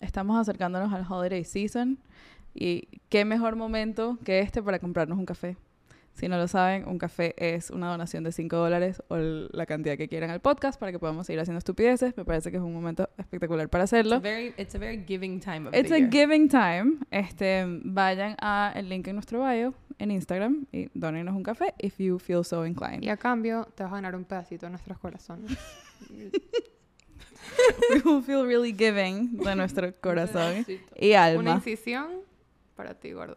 Estamos acercándonos al holiday season y qué mejor momento que este para comprarnos un café. Si no lo saben, un café es una donación de 5 dólares o la cantidad que quieran al podcast para que podamos seguir haciendo estupideces. Me parece que es un momento espectacular para It's a hacerlo. very, it's a very giving time of It's the a year. giving time. Este, vayan a el link en nuestro bio en Instagram y donenos un café if you feel so inclined. Y a cambio, te vas a ganar un pedacito de nuestros corazones. We will feel really giving de nuestro corazón y Una alma. incisión para ti, gordo.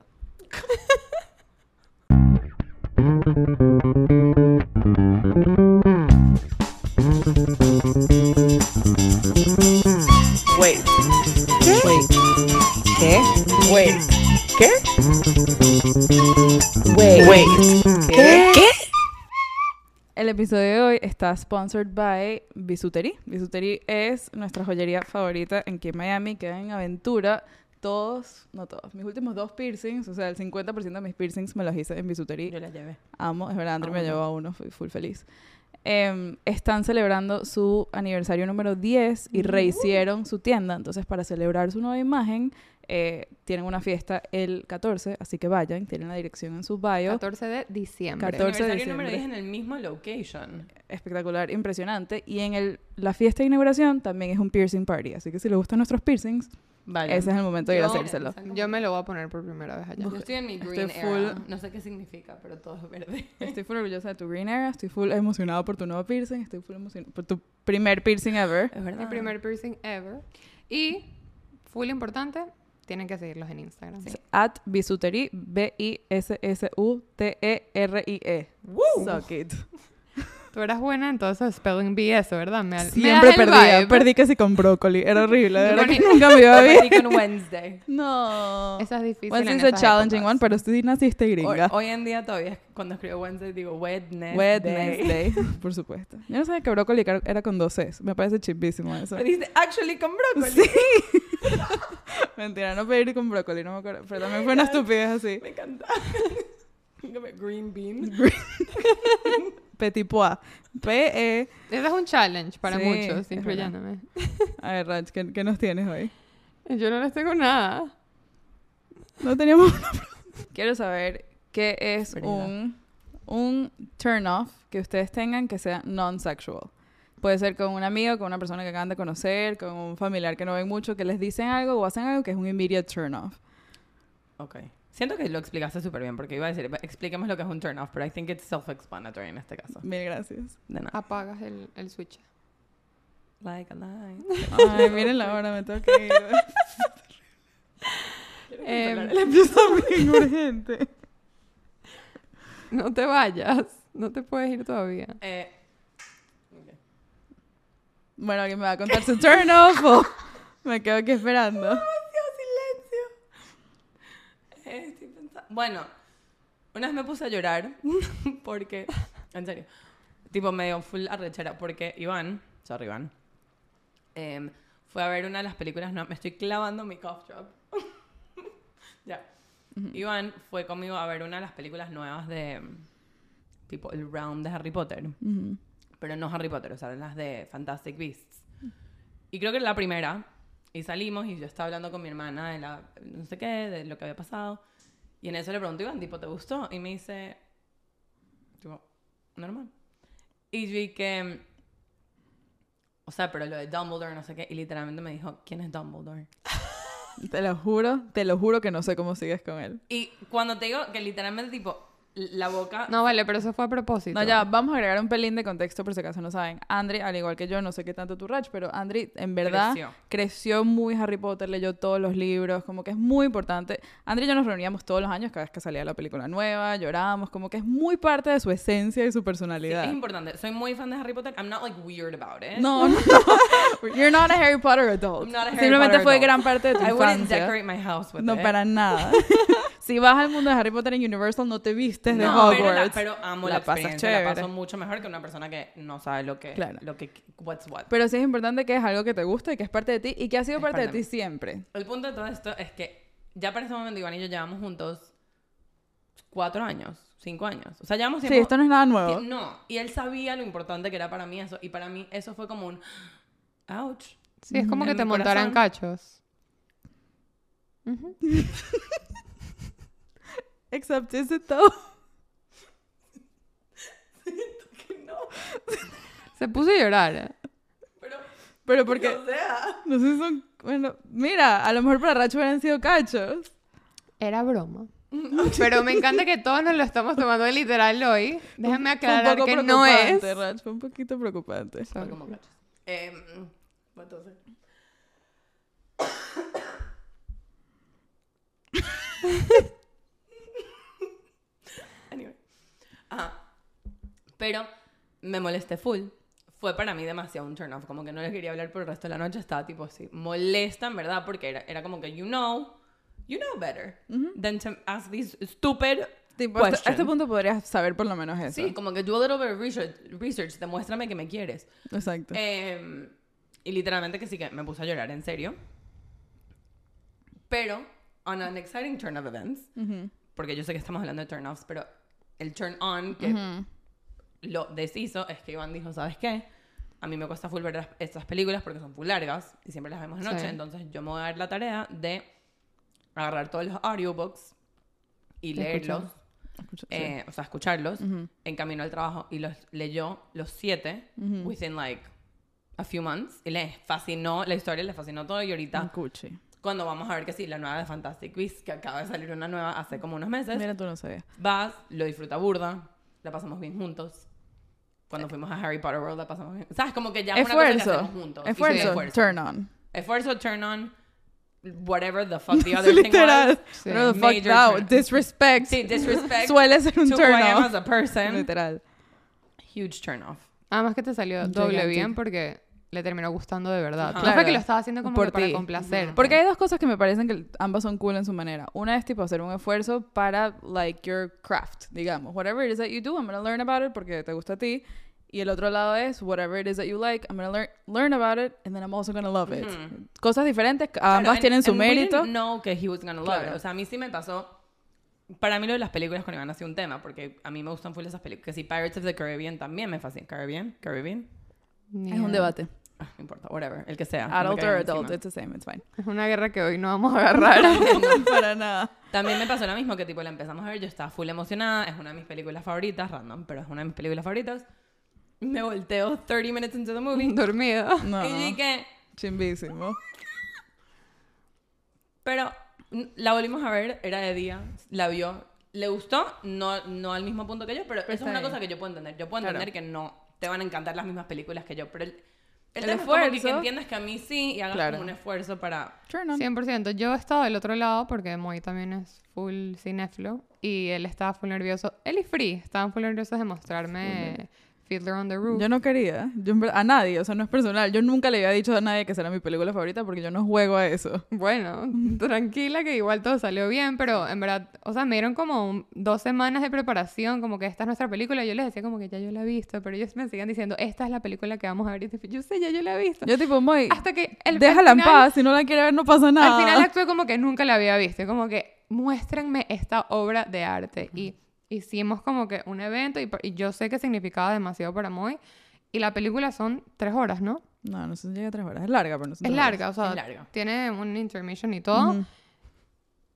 Wait. Wait. ¿Qué? Wait. ¿Qué? Wait. Wait. ¿Qué? ¿Qué? El episodio de hoy está sponsored by Bisutery. Bisutery es nuestra joyería favorita aquí en Miami, queda en Aventura. Todos, no todos, mis últimos dos piercings, o sea, el 50% de mis piercings me los hice en Bisutery. Yo la llevé. Amo, es verdad, André me llevó a uno, fui full feliz. Em, están celebrando su aniversario número 10 y rehicieron su tienda. Entonces, para celebrar su nueva imagen, eh, tienen una fiesta el 14, así que vayan, tienen la dirección en su bio. 14 de diciembre. 14 de Aniversario número diciembre. 10 en el mismo location. Espectacular, impresionante. Y en el, la fiesta de inauguración también es un piercing party. Así que si les gustan nuestros piercings, Vale. ese es el momento de ir a Yo- hacérselo. Yo me lo voy a poner por primera vez allá. Yo estoy en mi Estoy green full- era. No sé qué significa, pero todo es verde. Estoy full orgullosa de tu green era, estoy full emocionada por tu nuevo piercing, estoy full emocionada por tu primer piercing ever. Es verdad. Mi primer piercing ever. Y, full importante, tienen que seguirlos en Instagram. At Bisutery, B-I-S-S-U-T-E-R-I-E. Suck it. Tú eras buena en todo eso spelling bee eso, ¿verdad? Me, me Siempre el perdía, vibe. perdí casi con brócoli, era horrible, de verdad que nunca me iba Yo bien. perdí con Wednesday. No. Esa es difícil Wednesday en is a challenging épocas. one, pero tú sí naciste Hoy, gringa. hoy en día todavía cuando escribo Wednesday digo Wednesday. Wednesday, por supuesto. Yo no sabía que brócoli era era con dos Cs. Me parece chipísimo eso. Me dice actually con brócoli. Sí. Mentira, no pedir con brócoli, no me acuerdo. Pero también fue una estupidez así. Me encanta. Green bean. Petit pois. P-E. Ese es un challenge para Sí, muchos, incluyéndome. A ver, Rach, ¿qué, qué nos tienes hoy? Yo no les tengo nada. No teníamos una Quiero saber qué es un, un turn off que ustedes tengan que sea non-sexual. Puede ser con un amigo, con una persona que acaban de conocer, con un familiar que no ven mucho, que les dicen algo o hacen algo que es un immediate turn off. Ok. Siento que lo explicaste súper bien porque iba a decir, explíqueme lo que es un turn off, pero I think it's self-explanatory en este caso. Mil gracias. De nada. Apagas el, el switch. Like a line. Ay, miren la hora, me tengo que ir. Em, Le empiezo bien urgente. no te vayas. No te puedes ir todavía. Eh. Bueno, ¿alguien me va a contar su turn off o me quedo aquí esperando? Silencio. Eh, estoy pensando- Bueno, una vez me puse a llorar porque, en serio, tipo medio full arrechera porque Iván, sorry Iván, em, fue a ver una de las películas, no, me estoy clavando mi cough drop. ya. Iván fue conmigo a ver una de las películas nuevas de, tipo, el realm de Harry Potter. Ujú. Pero no Harry Potter, o sea, las de Fantastic Beasts. Y creo que era la primera. Y salimos y yo estaba hablando con mi hermana de la, no sé qué, de lo que había pasado. Y en eso le pregunto, Iván, tipo, ¿te gustó? Y me dice, tipo, normal. Y yo vi que, o sea, pero lo de Dumbledore, no sé qué. Y literalmente me dijo, ¿quién es Dumbledore? Te lo juro, te lo juro que no sé cómo sigues con él. Y cuando te digo que literalmente, tipo, la boca... No, vale, pero eso fue a propósito. No, ya, vamos a agregar un pelín de contexto por si acaso no saben. Andri, al igual que yo, no sé qué tanto tu Rach, pero Andri, en verdad, Creció. creció. muy Harry Potter, leyó todos los libros, como que es muy importante. Andri y yo nos reuníamos todos los años cada vez que salía la película nueva, llorábamos, como que es muy parte de su esencia y su Sí, personalidad. es importante. Soy muy fan de Harry Potter. I'm not like weird about it. no, no, you're not a Harry Potter adult. I'm not a Harry Simplemente Potter fue adult. gran parte de tu I wouldn't decorate my house with No, it. para nada. si vas al mundo de Harry Potter en Universal, no te vistes de No, pero, Hogwarts. la- pero amo la, La pasas experiencia. La chévere. paso mucho mejor que una persona que no sabe lo que... Claro. Lo que... What's what. Pero sí es importante que es algo que te gusta y que es parte de ti y que ha sido parte de parte de ti siempre. El punto de todo esto es que ya para ese momento Iván y yo llevamos juntos cuatro años, cinco años. O sea, llevamos Sí, tiempo... esto no es nada nuevo. No, y él sabía lo importante que era para mí eso. Y para mí eso fue como un... Ouch. Sí, es como En que te montaran cachos. Ujú. Except is it though? No, Se puso a llorar. pero... Pero porque, O sea... no sé si son, bueno, mira, a lo mejor para Racho hubieran sido cachos. Era broma. Pero me encanta que todos nos lo estamos tomando de literal hoy. Un aclarar poco que no es. preocupante, Rach, fue un poquito preocupante. Fue como cachos. Eh, entonces... anyway. Ajá. Pero me molesté full. Fue para mí demasiado un turn off. Como que no les quería hablar por el resto de la noche. Estaba tipo así. Molesta, en verdad, porque era, era como que, you know, you know better than to ask these stupid Tipo, hasta- a este punto podrías saber por lo menos eso. Sí, como que do a little bit of research, research demuéstrame que me quieres. Exacto. Eh, y literalmente que sí que me puse a llorar, en serio. Pero, on an exciting turn of events, Ujú. porque yo sé que estamos hablando de turn offs, pero el turn on que Ujú. Lo deshizo es que Iván dijo, ¿sabes qué? A mí me cuesta full ver las- estas películas porque son full largas y siempre las vemos de noche, Sí. entonces yo me voy a dar la tarea de agarrar todos los audiobooks y leerlos, sí. eh, o sea, escucharlos Ujú. en camino al trabajo y los leyó los siete Ujú. within like a few months y le fascinó la historia, le fascinó todo y ahorita Un cuchi. cuando vamos a ver que sí, la nueva de Fantastic Beasts, que acaba de salir una nueva hace como unos meses, Mira, tú no sabías. vas, lo disfruta burda, la pasamos bien juntos. Cuando fuimos a Harry Potter World la pasamos bien. ¿Sabes? Como que ya es una cosa que hacemos juntos. Sí, Esfuerzo. esfuerzo. Turn on. Esfuerzo, turn on, whatever the fuck the other thing Literal. was. Sí. No, the fuck on. Disrespect. Sí, disrespect Suele ser un to who turn I am off. as a person. Literal. Huge turn off. Además que te salió doble bien porque le terminó gustando de verdad. Ajá. No fue Claro. que lo estaba haciendo como Por que para ti. complacer. Porque hay dos cosas que me parecen que ambas son cool en su manera. Una es tipo hacer un esfuerzo para like your craft, digamos. Whatever it is that you do, I'm going to learn about it porque te gusta a ti. Y el otro lado es whatever it is that you like, I'm going to learn learn about it and then I'm also going to love it. Ujú. Cosas diferentes, Claro, ambas and- tienen su and we mérito. didn't know que he was gonna love Claro. it. O sea, a mí sí me pasó. Para mí lo de las películas con Iván ha sido un tema, porque a mí me gustan full esas películas. Que si Pirates of the Caribbean también me fascina. ¿Caribbean? ¿Caribbean? Ni Es un debate. Ah, no importa, whatever. El que sea. Adult or adult, encima. it's the same, it's fine. Es una guerra que hoy no vamos a agarrar. no, para nada. También me pasó lo mismo, que tipo la empezamos a ver, yo estaba full emocionada, es una de mis películas favoritas, random, pero es una de mis películas favoritas. Me volteo 30 minutes into the movie. Dormido. No. Y dije, Chimbísimo. pero la volvimos a ver, era de día, la vio, le gustó, no, no al mismo punto que yo, pero eso es una cosa que yo puedo entender. Yo puedo Claro. entender que no te van a encantar las mismas películas que yo, pero el, el, El tema es como que- esfuerzo. entiendas que a mí sí y hagas Claro. como un esfuerzo para... Turn on. 100%. Yo he estado del otro lado porque Moy también es full cinéfilo y él estaba full nervioso. Él y Free estaban full nerviosos de mostrarme Fiddler on the Roof. Yo no quería. Yo a nadie, o sea, no es personal. Yo nunca le había dicho a nadie que será mi película favorita porque yo no juego a eso. Bueno, tranquila que igual todo salió bien, pero en verdad, o sea, me dieron como un- dos semanas de preparación, como que esta es nuestra película. Yo les decía como que ya yo la he visto, pero ellos me siguen diciendo, esta es la película que vamos a ver. Y yo, sé, ya yo la he visto. Yo tipo, muy... Hasta que el, Déjala al en final- paz, si no la quiere ver no pasa nada. Al final actué como que nunca la había visto, como que muéstrenme esta obra de arte. Y hicimos como que un evento y, y yo sé que significaba demasiado para Moy. Y la película son tres horas, ¿no? No, no sé si llega a tres horas. Es larga, pero no son Es tres larga, o sea, Es larga. tiene un intermission y todo. Ujú.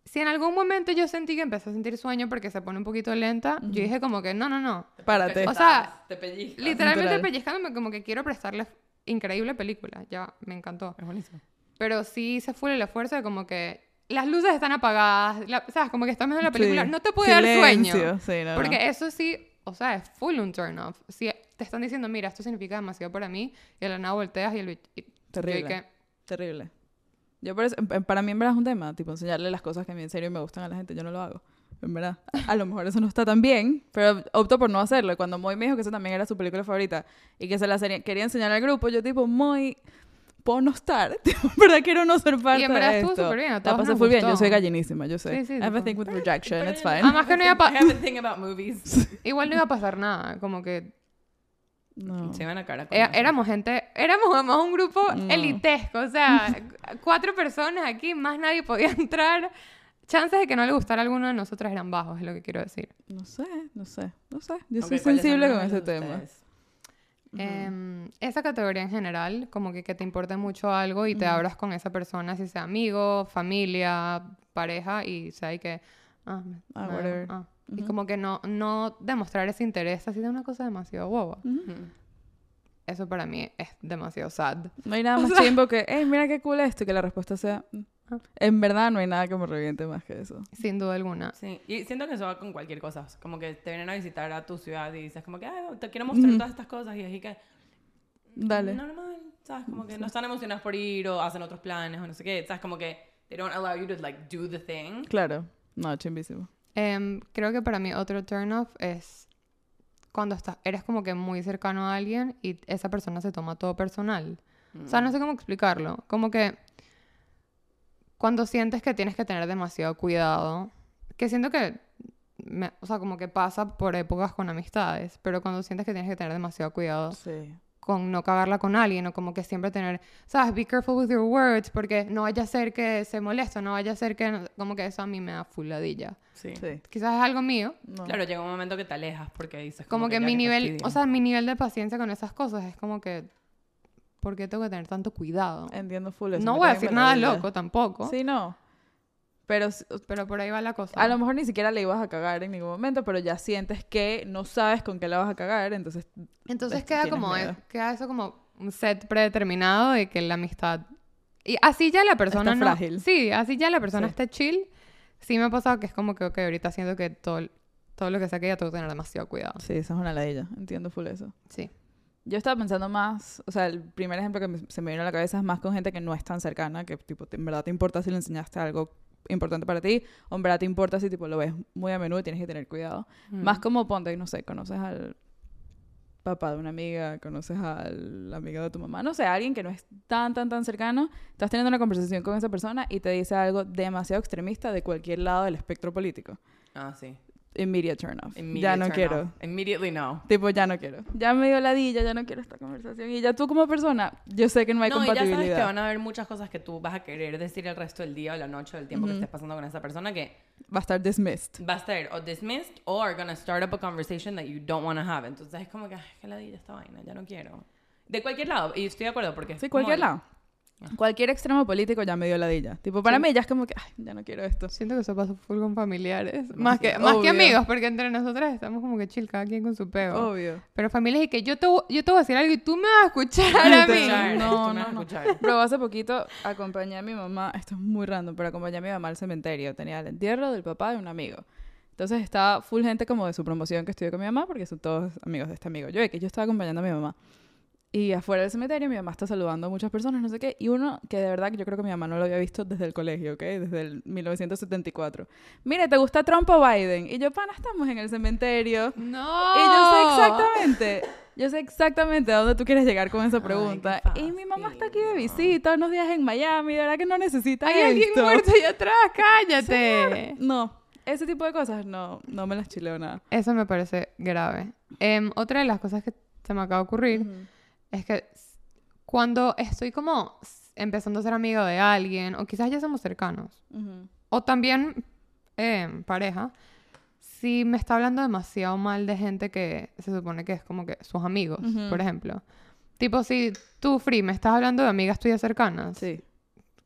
Si en algún momento yo sentí que empecé a sentir sueño porque se pone un poquito lenta, yo dije como que no, no, no. Párate. O sea, te pellizcas. Literalmente Literal. pellizcándome como que quiero prestarle increíble película. Ya, me encantó. Es buenísimo. Pero sí se fue el esfuerzo de como que las luces están apagadas, la- ¿sabes? Como que estás viendo la película, Sí. no te puede dar sueño. Sí, no, no. Porque eso sí, o sea, es full un turn off. Si te están diciendo, mira, esto significa demasiado para mí, y de la nada volteas y el y- Terrible. yo que, Terrible. Yo por eso, en- para mí en verdad es un tema, tipo enseñarle las cosas que a mí en serio me gustan a la gente, yo no lo hago. En verdad. A, a lo mejor eso no está tan bien, pero opto por no hacerlo. Y Cuando Moy me dijo que eso también era su película favorita y que se la quería enseñar al grupo, yo tipo, Moy, puedo no estar. Verdad quiero no ser parte en verdad de estuvo esto. súper bien, La pasé full bien, yo soy gallinísima, yo sé. Sí, sí, I have a tipo- thing with rejection, it's fine. Además que no iba a pa- I have a thing about movies. igual no iba a pasar nada, como que No. Se van a cara con éramos gente, éramos además un grupo No. elitesco, o sea, cu- cuatro personas aquí, más nadie podía entrar. Chances de que no le gustara a alguno de nosotros eran bajos, es lo que quiero decir. No sé, no sé, no sé. Yo Ok, soy ¿cuáles son sensible con de ese tema. ustedes? Em, esa categoría en general, como que, que te importe mucho algo y te abras con esa persona, si sea amigo, familia, pareja, y sea y que... Ah, me- Ah, me- whatever. ah. Y como que no, no demostrar ese interés así de una cosa demasiado boba. Eso para mí es demasiado sad. No hay nada más chimbo que, hey, mira qué cool esto, y que la respuesta sea, "Mm". En verdad no hay nada que me reviente más que eso. Sin duda alguna. Sí, y siento que eso va con cualquier cosa. Como que te vienen a visitar a tu ciudad y dices como que, "Ay, te quiero mostrar todas estas cosas y así que... Dale. Normal, ¿sabes? Como que no están emocionados por ir o hacen otros planes o no sé qué. ¿Sabes? Como que they don't allow you to like do the thing. Claro. No, chimbísimo. Em, creo que para mí otro turn off es cuando estás, eres como que muy cercano a alguien y esa persona se toma todo personal. O sea, no sé cómo explicarlo. Como que cuando sientes que tienes que tener demasiado cuidado, que siento que, me- o sea, como que pasa por épocas con amistades, pero cuando sientes que tienes que tener demasiado cuidado Sí. con no cagarla con alguien o como que siempre tener, sabes, be careful with your words porque no vaya a ser que se moleste, no vaya a ser que, no- como que eso a mí me da fuladilla. Sí. Sí. Quizás es algo mío, No. Claro, llega un momento que te alejas porque dices como que, ya mi nivel, fastidio. o sea, mi nivel de paciencia con esas cosas es como que, ¿por qué tengo que tener tanto cuidado? Entiendo full eso. no voy a decir nada loco tampoco, Sí, no. Pero pero por ahí va la cosa. a lo mejor ni siquiera le ibas a cagar en ningún momento, pero ya sientes que no sabes con qué la vas a cagar, entonces... Entonces queda como, eh, queda eso como un set predeterminado de que la amistad... Y así ya la persona Está no... frágil. Sí, así ya la persona Sí. esté chill. Sí me ha pasado que es como que, ok, ahorita siento que todo, todo lo que saque ya tengo que tener demasiado cuidado. Sí, esa es una ladilla. Entiendo full eso. Sí. Yo estaba pensando más, o sea, el primer ejemplo que me- se me vino a la cabeza es más con gente que no es tan cercana, que tipo, te- en verdad te importa si le enseñaste algo importante para ti, o en verdad te importa si tipo lo ves muy a menudo y tienes que tener cuidado. Más como ponte, no sé, conoces al papá de una amiga, conoces al amigo de tu mamá, no sé, alguien que no es tan, tan, tan cercano, estás teniendo una conversación con esa persona y te dice algo demasiado extremista de cualquier lado del espectro político. Ah, sí. Immediate turn off. ya Immediate no turn quiero. off. Immediately no. Tipo, ya no quiero. Ya me dio ladilla, ya no quiero esta conversación. Y ya tú como persona, yo sé que no hay no, y ya sabes que compatibilidad. van a haber muchas cosas que tú vas a querer decir el resto del día o la noche o el tiempo que estés pasando con esa persona que Va a estar dismissed. va a estar o dismissed o are gonna start up a conversation that you don't want to have. Entonces es como que, ay, qué ladilla esta vaina, ya no quiero. De cualquier lado, y estoy de acuerdo porque... Sí, cualquier lado. Cualquier extremo político ya me dio ladilla. Tipo, para Sí. mí ya es como que, ay, ya no quiero esto. Siento que eso pasa full con familiares. Más que, Obvio. más que amigos, porque entre nosotras estamos como que chill, cada quien con su pego. Obvio. Pero familias y que yo te, voy- yo te voy a decir algo y tú me vas a escuchar a mí. Escuchar, No, no, vas a no. escuchar. Pero hace poquito acompañé a mi mamá, esto es muy random, pero acompañé a mi mamá al cementerio. Tenía el entierro del papá de un amigo. Entonces estaba full gente como de su promoción que estudió con mi mamá, porque son todos amigos de este amigo. Yo, que yo estaba acompañando a mi mamá. Y afuera del cementerio mi mamá está saludando a muchas personas, no sé qué. Y uno que de verdad que yo creo que mi mamá no lo había visto desde el colegio, ¿ok? Desde el 1974. Mire, ¿te gusta Trump o Biden? Y yo, pana, estamos en el cementerio. No. Y yo sé exactamente, yo sé exactamente a dónde tú quieres llegar con esa Ay, pregunta. qué y mi mamá está aquí de visita, unos días en Miami, de verdad que no necesita Hay alguien esto. muerto allá atrás, cállate. No, ese tipo de cosas no, no me las chileo nada. Eso me parece grave. Em, otra de las cosas que se me acaba de ocurrir es que cuando estoy como empezando a ser amigo de alguien, o quizás ya somos cercanos, o también em, pareja, si me está hablando demasiado mal de gente que se supone que es como que sus amigos, por ejemplo. Tipo, si tú, Free, me estás hablando de amigas tuyas cercanas, Sí,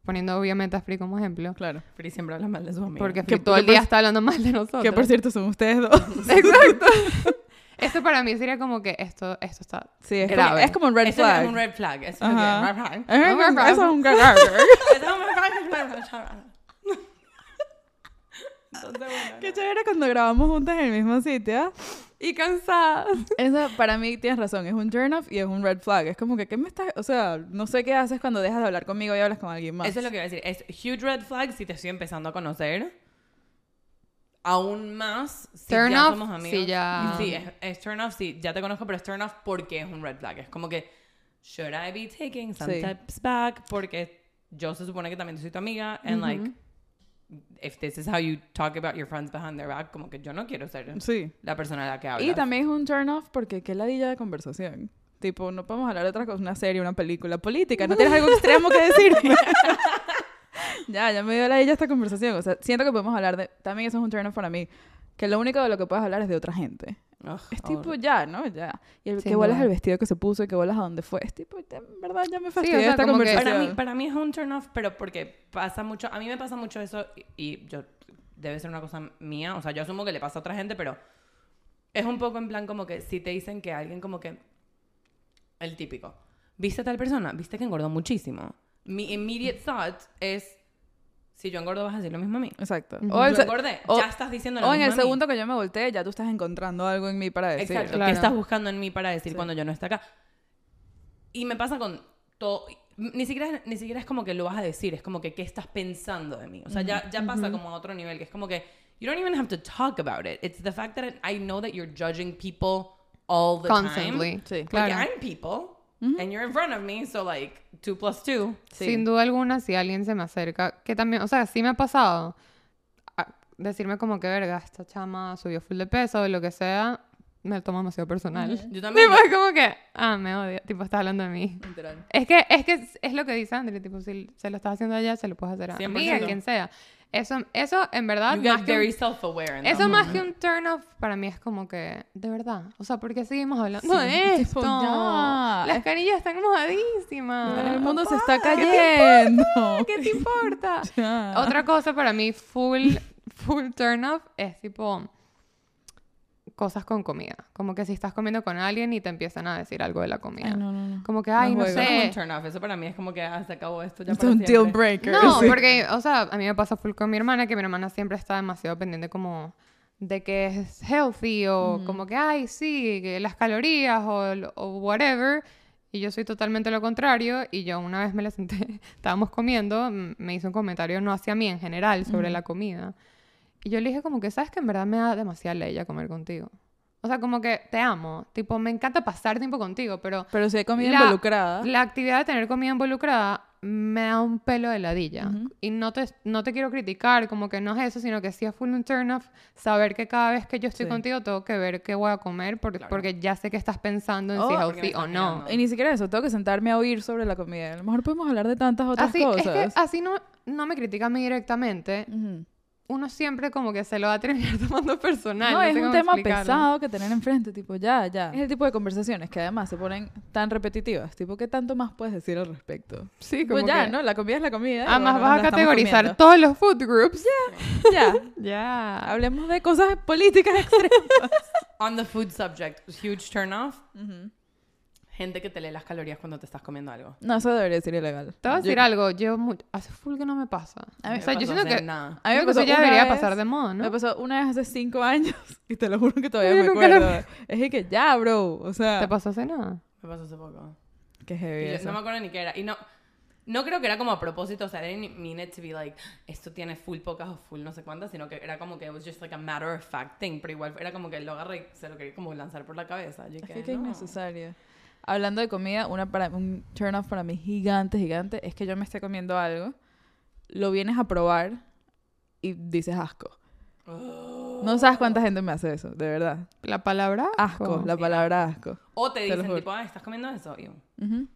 poniendo obviamente a Free como ejemplo, claro. Free siempre habla mal de sus amigos. porque Que- Free todo el día está hablando mal de nosotros. Que por cierto son ustedes dos. Exacto. Eso para mí sería como que esto, esto está Sí, es, Grave. como, es como un red Eso flag. es un red flag. Eso es Un red flag. Eso es un red flag. Eso es un red flag. Entonces, bueno. Qué chévere cuando grabamos juntas en el mismo sitio. Y cansadas. Eso, para mí, tienes razón, es un turn off y es un red flag. Es como que, ¿qué me estás...? O sea, no sé qué haces cuando dejas de hablar conmigo y hablas con alguien más. Eso es lo que iba a decir. Es huge red flag si te estoy empezando a conocer. Aún más si Turn ya off, somos amigos. si ya- Sí, es, es turn off, sí, ya te conozco, pero es turn off porque es un red flag. Es como que, should I be taking some Sí. steps back? Porque yo se supone que también soy tu amiga. And like, if this is how you talk about your friends behind their back, como que yo no quiero ser Sí. la persona a la que hablas. Y también es un turn off porque qué ladilla de conversación. Tipo, no podemos hablar de otra cosa, una serie, una película, política. ¿No tienes algo extremo que decirme? ya, ya me dio ladilla esta conversación. O sea, siento que podemos hablar de... También eso es un turn off para mí. Que lo único de lo que puedes hablar es de otra gente. Ugh, Es tipo, ya, ¿no? Ya. Y el Sin que vuelas el vestido que se puso y que vuelas a dónde fue. Es tipo, en verdad, ya me fastidió o sea, esta conversación. Para mí, para mí es un turn off, pero porque pasa mucho, a mí me pasa mucho eso y, y yo debe ser una cosa mía, o sea, yo asumo que le pasa a otra gente, pero es un poco en plan como que si te dicen que alguien como que el típico, ¿viste a tal persona? ¿Viste que engordó muchísimo? Mi immediate thought es si yo engordo vas a decir lo mismo a mí. Exacto. O, el yo engordé, o- ya estás diciendo lo o en mismo el a mí. segundo que yo me volteé, ya tú estás encontrando algo en mí para decir. Exacto, Claro. ¿qué estás buscando en mí para decir Sí. cuando yo no esté acá? Y me pasa con todo, ni siquiera, ni siquiera es como que lo vas a decir, es como que qué estás pensando de mí. O sea, ya, ya pasa como a otro nivel, que es como que you don't even have to talk about it. It's the fact that I know that you're judging people all the Constantly. time. Sí. Porque Claro. I'm people, and you're in front of me, so like, two plus two. Sí. Sin duda alguna, si alguien se me acerca, que también, o sea, sí me ha pasado a- decirme como que verga, esta chama subió full de peso o lo que sea, me lo tomo demasiado personal. Yo también. Tipo, es como que, ah, me odia, tipo, estás hablando de mí. Literal. Es que, es que es, lo que dice André, tipo, si se lo estás haciendo a ella, se lo puedes hacer a mí, a 100%. quien sea. Eso, eso en verdad, You más very self-aware. eso más que un turn off para mí es como que, de verdad, o sea, ¿por qué seguimos hablando Sí, de tipo, esto? ya. Las carillas están mojadísimas. El mundo se está cayendo. ¿Qué te importa? Ya. Otra cosa para mí full, full turn off es tipo cosas con comida. Como que si estás comiendo con alguien y te empiezan a decir algo de la comida. Ay, no, no, no. Como que, ay, no, juego. Sé. un turn off, eso para mí es como que ah, se acabó esto ya Es un deal breaker. No, sí. porque, o sea, a mí me pasa full con mi hermana, que mi hermana siempre está demasiado pendiente como de que es healthy o como que, ay, sí, que las calorías o, o whatever. Y yo soy totalmente lo contrario. Y yo una vez me la senté, estábamos comiendo, me hizo un comentario no hacia mí en general sobre la comida. Y yo le dije como que, ¿sabes que en verdad me da demasiada leya comer contigo? O sea, como que te amo. Tipo, me encanta pasar tiempo contigo, pero Pero si hay comida La- involucrada. la actividad de tener comida involucrada me da un pelo de ladilla. Ujú. Y no te, no te quiero criticar, como que no es eso, sino que sí es full un turn off saber que cada vez que yo estoy Sí. contigo tengo que ver qué voy a comer por- Claro. porque ya sé que estás pensando en Oh, si porque me healthy o no. mirando. Y ni siquiera eso, tengo que sentarme a oír sobre la comida. A lo mejor podemos hablar de tantas otras Así, cosas. es que así no, no me critica a mí directamente. Ujú. Uno siempre como que se lo va a terminar tomando personal. No, es un tema explicarlo. pesado que tener enfrente, tipo, ya, ya. Es el tipo de conversaciones que además se ponen tan repetitivas, tipo, ¿qué tanto más puedes decir al respecto? Sí, Pues como ya, que- ¿no? La comida es la comida. Además bueno, vas a categorizar todos los food groups. Ya, Ya. hablemos de cosas políticas extremas. On the food subject, huge turn off. Gente que te lee las calorías cuando te estás comiendo algo. No, eso debería ser ilegal. Te voy a Yo- decir algo, yo mu- hace full que no me pasa. A mí o sea, me yo pasó siento que nada. A mí me eso pasó ya una debería vez- pasar de moda, ¿no? Me pasó una vez hace cinco años y te lo juro que todavía Yo me nunca lo- acuerdo. Es que ya, bro. O sea, ¿Te pasó hace nada? Me pasó hace poco. qué Y heavy yo eso. no me acuerdo ni qué era. Y no, no creo que era como a propósito, o sea, I didn't mean it to be like, esto tiene full pocas o full no sé cuántas, sino que era como que it was just like a matter of fact thing, pero igual era como que lo agarré y se lo quería como lanzar por la cabeza. Yo Es que, que no. innecesario. Hablando de comida, una para, un turn off para mí gigante, gigante, es que yo me esté comiendo algo, lo vienes a probar y dices asco. No sabes cuánta gente me hace eso, de verdad. La palabra Asco, la palabra asco. O te Te dicen juro. tipo, ah, ¿estás comiendo eso? Y yo, Ujú.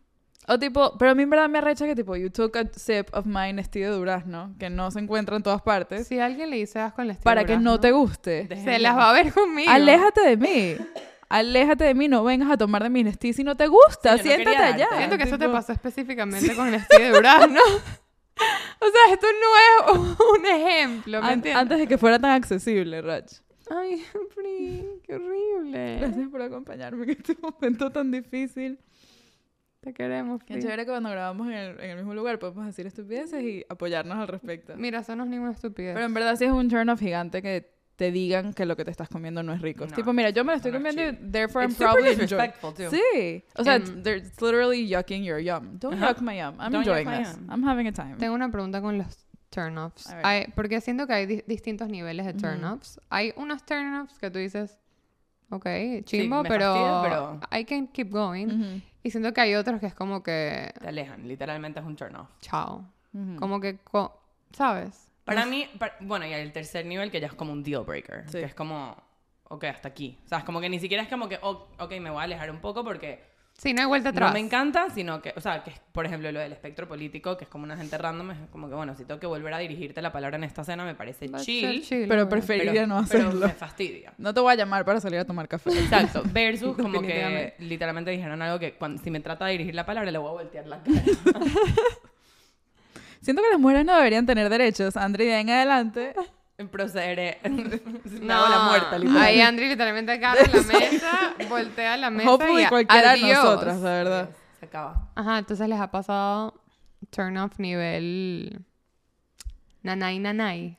O tipo, pero a mí en verdad me arrecha que tipo, you took a sip of my Nestí de durazno, que no se encuentra en todas partes, Si alguien le dice asco al estilo para que no te guste. se las va a ver conmigo. Aléjate de mí. Aléjate de mí, no vengas a tomar de mi Nestí si no te gusta. Sí, no Siéntate allá. Siento que eso te pasó específicamente con el estilo de durazno. o sea, esto no es un ejemplo, ¿me an- entiendes? Antes de que fuera tan accesible, Rach. Ay, Pri, qué horrible. Gracias por acompañarme en este momento tan difícil. Te queremos, Qué chévere que cuando grabamos en el, en el mismo lugar podemos decir estupideces y apoyarnos al respecto. Mira, eso no es ninguna estupidez. Pero en verdad sí es un turn off gigante que te digan que lo que te estás comiendo no es rico. No, tipo, mira, yo me lo estoy comiendo y therefore I'm It's super probably enjoying. disrespectful, too. Sí. O sea, it's- they're literally yucking your yum. Don't Ajá. yuck my yum. I'm Don't enjoying this. yum. I'm having a time. Tengo una pregunta con los turn-offs. Porque siento que hay di- distintos niveles de turn-offs. Hay unos turn-offs que tú dices, ok, chimbo, me pero, fastidia, pero- I can keep going. Ujú, Y siento que hay otros que es como que, Te alejan, literalmente es un turn off. chao. ujú. Como que, co- ¿sabes? Para mí, pa- bueno, y el tercer nivel que ya es como un deal breaker. Sí. Que es como, ok, hasta aquí. O sea, es como que ni siquiera es como que, oh, ok, me voy a alejar un poco porque Sí, no hay vuelta atrás. no me encanta, sino que, o sea, que es, por ejemplo, lo del espectro político, que es como una gente random, es como que, bueno, si tengo que volver a dirigirte la palabra en esta cena, me parece chill. chill, Pero preferiría no pero hacerlo. me fastidia. No te voy a llamar para salir a tomar café. Exacto. Versus como que literalmente dijeron algo que cuando, si me trata de dirigir la palabra, le voy a voltear la cara. Siento que las mujeres no deberían tener derechos. Andrea, de ahí en adelante. Procederé. No, la muerta, literal. ahí Andri literalmente agarra la mesa, voltea la mesa Hopefully y cualquiera de nosotras, la verdad. Se acaba. Ajá, entonces les ha pasado turn off nivel nanay nanay.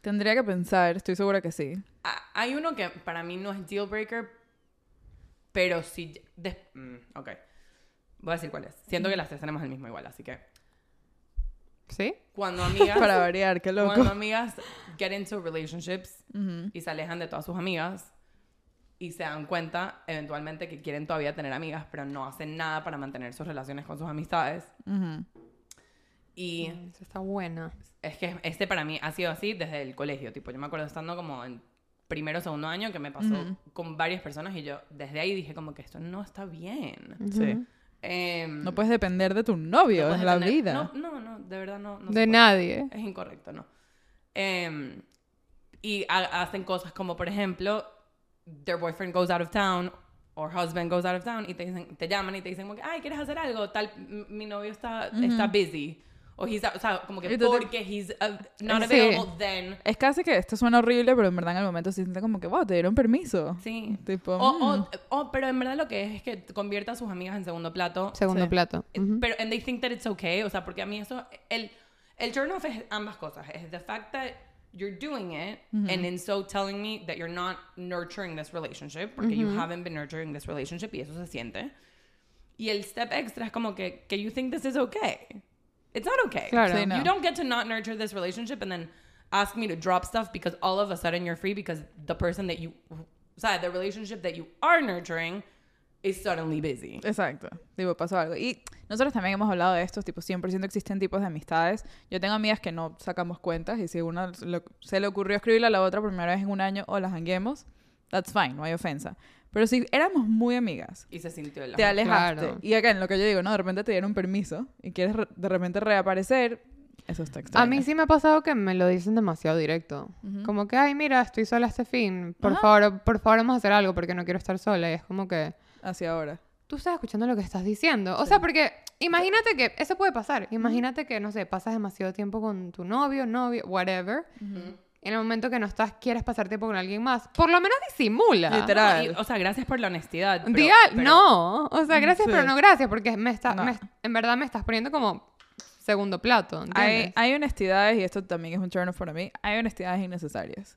Tendría que pensar, estoy segura que sí. Hay uno que para mí no es deal breaker, pero sí. des- mm, ok. Voy a decir cuál es. Siento que las tres tenemos el mismo igual, así que. ¿Sí? Cuando amigas. Para variar, qué loco. Cuando amigas get into relationships Ujú. y se alejan de todas sus amigas y se dan cuenta eventualmente que quieren todavía tener amigas, pero no hacen nada para mantener sus relaciones con sus amistades. Ujú. Y Esa está buena. es que este para mí ha sido así desde el colegio. Tipo, yo me acuerdo estando como en primero o segundo año que me pasó Ujú. con varias personas y yo desde ahí dije como que esto no está bien. Sí. Em, No puedes depender de tu novio no en la vida. No, no, no, de verdad no. no De nadie. Es incorrecto, ¿no? Em, y ha- hacen cosas como, por ejemplo, their boyfriend goes out of town or husband goes out of town y te, dicen, te llaman y te dicen ay, ¿quieres hacer algo? Tal, mi novio está, está busy. O, he's o sea, como que porque he's uh, not Sí. available then. Es casi que esto suena horrible, pero en verdad en el momento se siente como que, wow, te dieron permiso. Sí. Tipo, O, mm. o- o- pero en verdad lo que es es que convierta a sus amigas en segundo plato. Segundo Sí. plato. Ujú. Pero, and they think that it's okay. O sea, porque a mí eso, el, el turn off es ambas cosas. Es the fact that you're doing it and in so telling me that you're not nurturing this relationship porque you haven't been nurturing this relationship y eso se siente. Y el step extra es como que, que you think this is okay. It's not okay. Claro. Sí, no. You don't get to not nurture this relationship and then ask me to drop stuff because all of a sudden you're free because the person that you, o sea, the relationship that you are nurturing is suddenly busy. Exacto. Tipo, pasó algo. Y nosotros también hemos hablado de esto, tipo, 100% existen tipos de amistades. Yo tengo amigas que no sacamos cuentas y si una lo- se le ocurrió escribirle a la otra por primera vez en un año o las hanguemos, that's fine, no hay ofensa. Pero si éramos muy amigas, Y se sintió el te alejaste. Claro. Y acá en lo que yo digo, ¿no? De repente te dieron permiso y quieres re- de repente reaparecer, eso está extraño. A mí sí me ha pasado que me lo dicen demasiado directo. Como que, ay, mira, estoy sola este fin. Por Ajá. favor, por favor, vamos a hacer algo porque no quiero estar sola. Y es como que, Hacia ahora. tú estás escuchando lo que estás diciendo. O sea, porque imagínate que eso puede pasar. Imagínate que, no sé, pasas demasiado tiempo con tu novio, novio, whatever. En el momento que no estás, quieres pasar tiempo con alguien más. Por lo menos disimula. Literal. No, y, o sea, gracias por la honestidad. pero- Diga, pero- no. O sea, gracias, Sí. pero no gracias. Porque me está, No. me- en verdad me estás poniendo como segundo plato. Hay, ¿entiendes? hay honestidades, y esto también es un turn off para mí, hay honestidades innecesarias.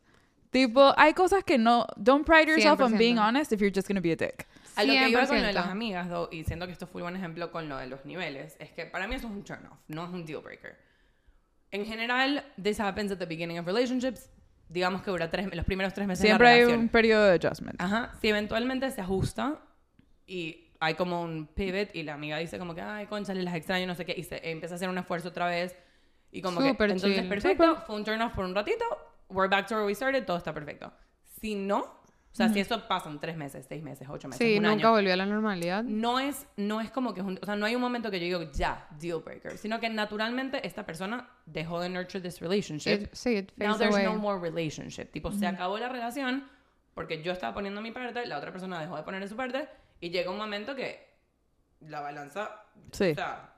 Tipo, hay cosas que no... Don't pride yourself on 100%. being honest if you're just gonna be a dick. A lo que iba con lo de 100%. las amigas, though, y siento que esto fue un buen ejemplo con lo de los niveles, es que para mí eso es un turn off, no es un deal breaker. En general, this happens at the beginning of relationships. Digamos que dura tres, los primeros tres meses Siempre de la hay relación. un periodo de adjustment. Ajá. Si eventualmente se ajusta y hay como un pivot y la amiga dice como que, ay, conchale, las extraño, no sé qué, y se empieza a hacer un esfuerzo otra vez y como Súper que, entonces, chill. perfecto, fue un turn off por un ratito, we're back to where we started, todo está perfecto. Si no, o sea, si eso pasa en tres meses, seis meses, ocho meses, Sí, un nunca año, volvió a la normalidad. no es, no es como que es un, o sea, no hay un momento que yo digo, ya, deal breaker, sino que naturalmente esta persona dejó de nurture this relationship. It- sí, it Now there's away. no more relationship. Tipo, se acabó la relación porque yo estaba poniendo mi parte, la otra persona dejó de poner su parte y llega un momento que la balanza, Sí. o sea,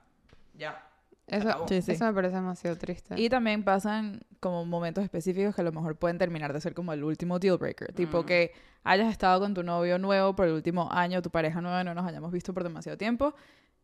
ya. Eso. Sí, sí. eso me parece demasiado triste. Y también pasan como momentos específicos que a lo mejor pueden terminar de ser como el último deal breaker. Tipo que hayas estado con tu novio nuevo por el último año, tu pareja nueva, no nos hayamos visto por demasiado tiempo.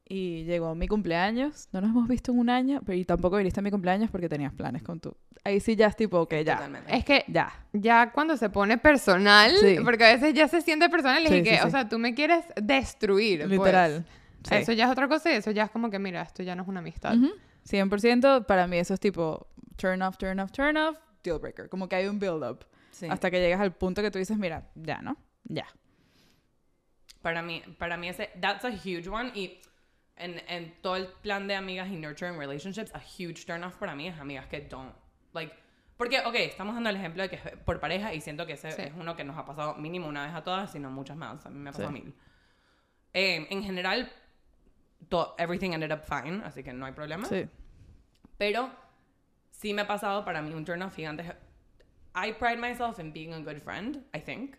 Y llegó mi cumpleaños. No nos hemos visto en un año, pero y tampoco viniste a mi cumpleaños porque tenías planes con tu. Ahí sí ya es tipo, ok, ya. Totalmente. Es que Ya. ya cuando se pone personal, Sí. porque a veces ya se siente personal y Sí, que, sí, sí. o sea, tú me quieres destruir. pues. Sí. Eso ya es otra cosa y eso ya es como que, mira, esto ya no es una amistad. Ujú. 100% para mí eso es tipo turn off, turn off, turn off, deal breaker. Como que hay un build up. Sí. Hasta que llegas al punto que tú dices, mira, ya, ¿no? Ya. Para mí, para mí ese, that's a huge one. Y en, en todo el plan de amigas y nurturing relationships, a huge turn off para mí es amigas que don't, like, porque, ok, estamos dando el ejemplo de que es por pareja y siento que ese Sí. es uno que nos ha pasado mínimo una vez a todas, sino muchas más. A mí me ha pasado Sí. mil. Eh, en general, to- everything ended up fine, así que no hay problema. Sí. Pero sí me ha pasado para mí un turn off gigante. I pride myself in being a good friend, I think.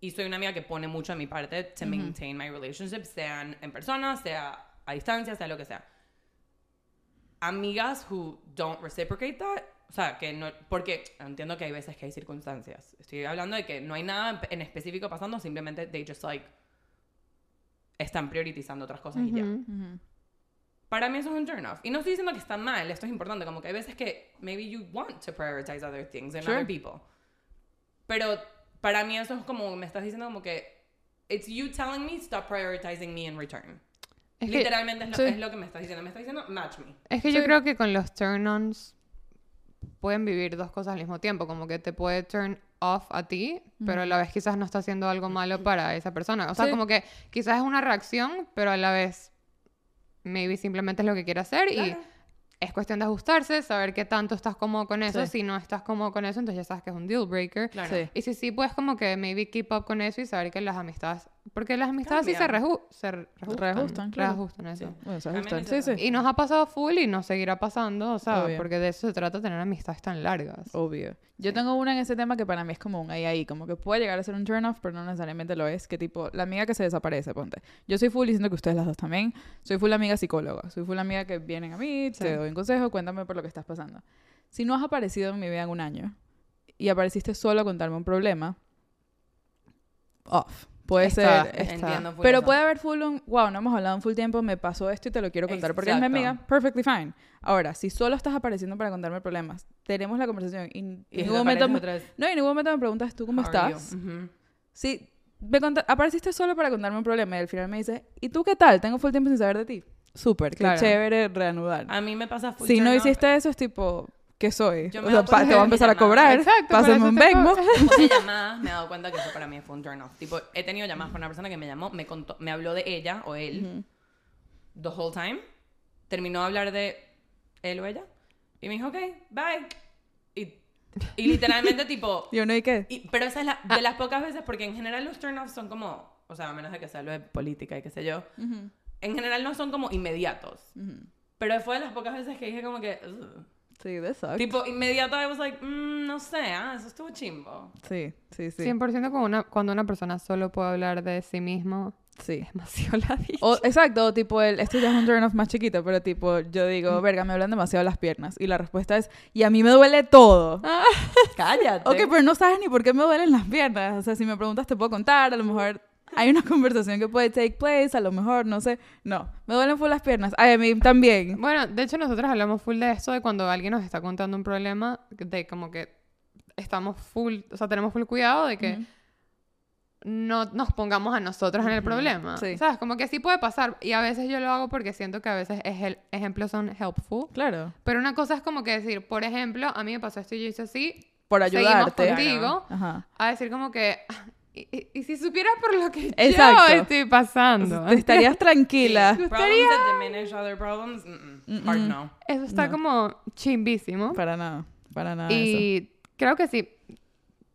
Y soy una amiga que pone mucho de mi parte to maintain my relationships, sean en persona, sea a distancia, sea lo que sea. Amigas who don't reciprocate that, o sea, que no, porque entiendo que hay veces que hay circunstancias. Estoy hablando de que no hay nada en específico pasando, simplemente they just like están priorizando otras cosas y ya. Para mí eso es un turn off. Y no estoy diciendo que está mal, esto es importante, como que hay veces que maybe you want to prioritize other things and Sure. other people. Pero para mí eso es como, me estás diciendo como que, it's you telling me stop prioritizing me in return. Es que, Literalmente es lo, sí. es lo que me estás diciendo. Me estás diciendo, match me. es que yo Sí. creo que con los turn-ons pueden vivir dos cosas al mismo tiempo. Como que te puede turn off a ti, pero a la vez quizás no está haciendo algo malo para esa persona. O sea, Sí. como que quizás es una reacción, pero a la vez maybe simplemente es lo que quiere hacer y es cuestión de ajustarse, saber qué tanto estás cómodo con eso. Sí. Si no estás cómodo con eso, entonces ya sabes que es un deal breaker. Claro. Sí. Y si sí, puedes como que maybe keep up con eso y saber que las amistades... Porque las amistades sí se, reju- se reajustan. Reajustan, claro. reajustan, eso. Bueno, se ajustan. Sí, sí. Y nos ha pasado full y nos seguirá pasando, sea, Obvio. porque de eso se trata tener amistades tan largas. Obvio. Yo tengo una en ese tema que para mí es como un ahí ahí, como que puede llegar a ser un turn off, pero no necesariamente lo es, que tipo, la amiga que se desaparece, ponte. Yo soy full diciendo que ustedes las dos también, soy full amiga psicóloga, soy full amiga que vienen a mí, Sí. te doy un consejo, cuéntame por lo que estás pasando. Si no has aparecido en mi vida en un año y apareciste solo a contarme un problema, off. Puede Está- ser, está. Entiendo pero puede haber full un, wow, no hemos hablado en full tiempo, me pasó esto y te lo quiero contar porque es mi Exacto. amiga, perfectly fine. Ahora, si solo estás apareciendo para contarme problemas, tenemos la conversación y, en ningún momento, me- no, en ningún momento me preguntas tú cómo How estás. Ujú. Si me conta- apareciste solo para contarme un problema y al final me dices, ¿y tú qué tal? Tengo full tiempo sin saber de ti. Súper, qué Claro. chévere reanudar. A mí me pasa full Si no off. hiciste eso, es tipo, ¿qué soy? Yo O sea, pa- te voy a empezar a cobrar. Exacto, Pásame un Venmo. De llamadas me he dado cuenta que eso para mí fue un turn off. Tipo, he tenido llamadas con una persona que me llamó, me contó, me habló de ella o él the whole time. Terminó de hablar de él o ella y me dijo, ok, bye. Y, y literalmente tipo... Yo no, ¿y qué? y- pero esa es la, de las pocas veces, porque en general los turn offs son como, o sea, a menos de que sea lo de política y qué sé yo, en general no son como inmediatos. Pero fue de las pocas veces que dije como que... Sí, that sucks. Tipo, inmediato I was like, "Mm, no sé, ah, eso estuvo chimbo. Sí, sí, sí. 100% como una, cuando una persona solo puede hablar de sí mismo, Sí. demasiado ladilla. O, exacto, tipo, el, esto ya es un turn off más chiquito, pero tipo, yo digo, verga, me hablan demasiado las piernas. Y la respuesta es, y a mí me duele todo. Cállate. Ok, pero no sabes ni por qué me duelen las piernas. O sea, si me preguntas, te puedo contar. A lo mejor hay una conversación que puede take place. A lo mejor, no sé. No, me duelen full las piernas. Ay, a mí también. Bueno, de hecho nosotros hablamos full de esto, de cuando alguien nos está contando un problema, de como que estamos full, o sea, tenemos full cuidado de que no nos pongamos a nosotros en el problema. Sí. ¿Sabes? Como que sí puede pasar. Y a veces yo lo hago porque siento que a veces ej- ejemplos son helpful. Claro. Pero una cosa es como que decir, por ejemplo, a mí me pasó esto y yo hice así, Por seguimos ayudarte. contigo, Ajá. a decir como que... Y, y- si supieras por lo que Exacto. yo estoy pasando. Te estarías tranquila. Problems that diminish other problems, mm-mm. hard no. Eso está No. como chimbísimo. Para nada. Para nada. eso. Y creo que sí.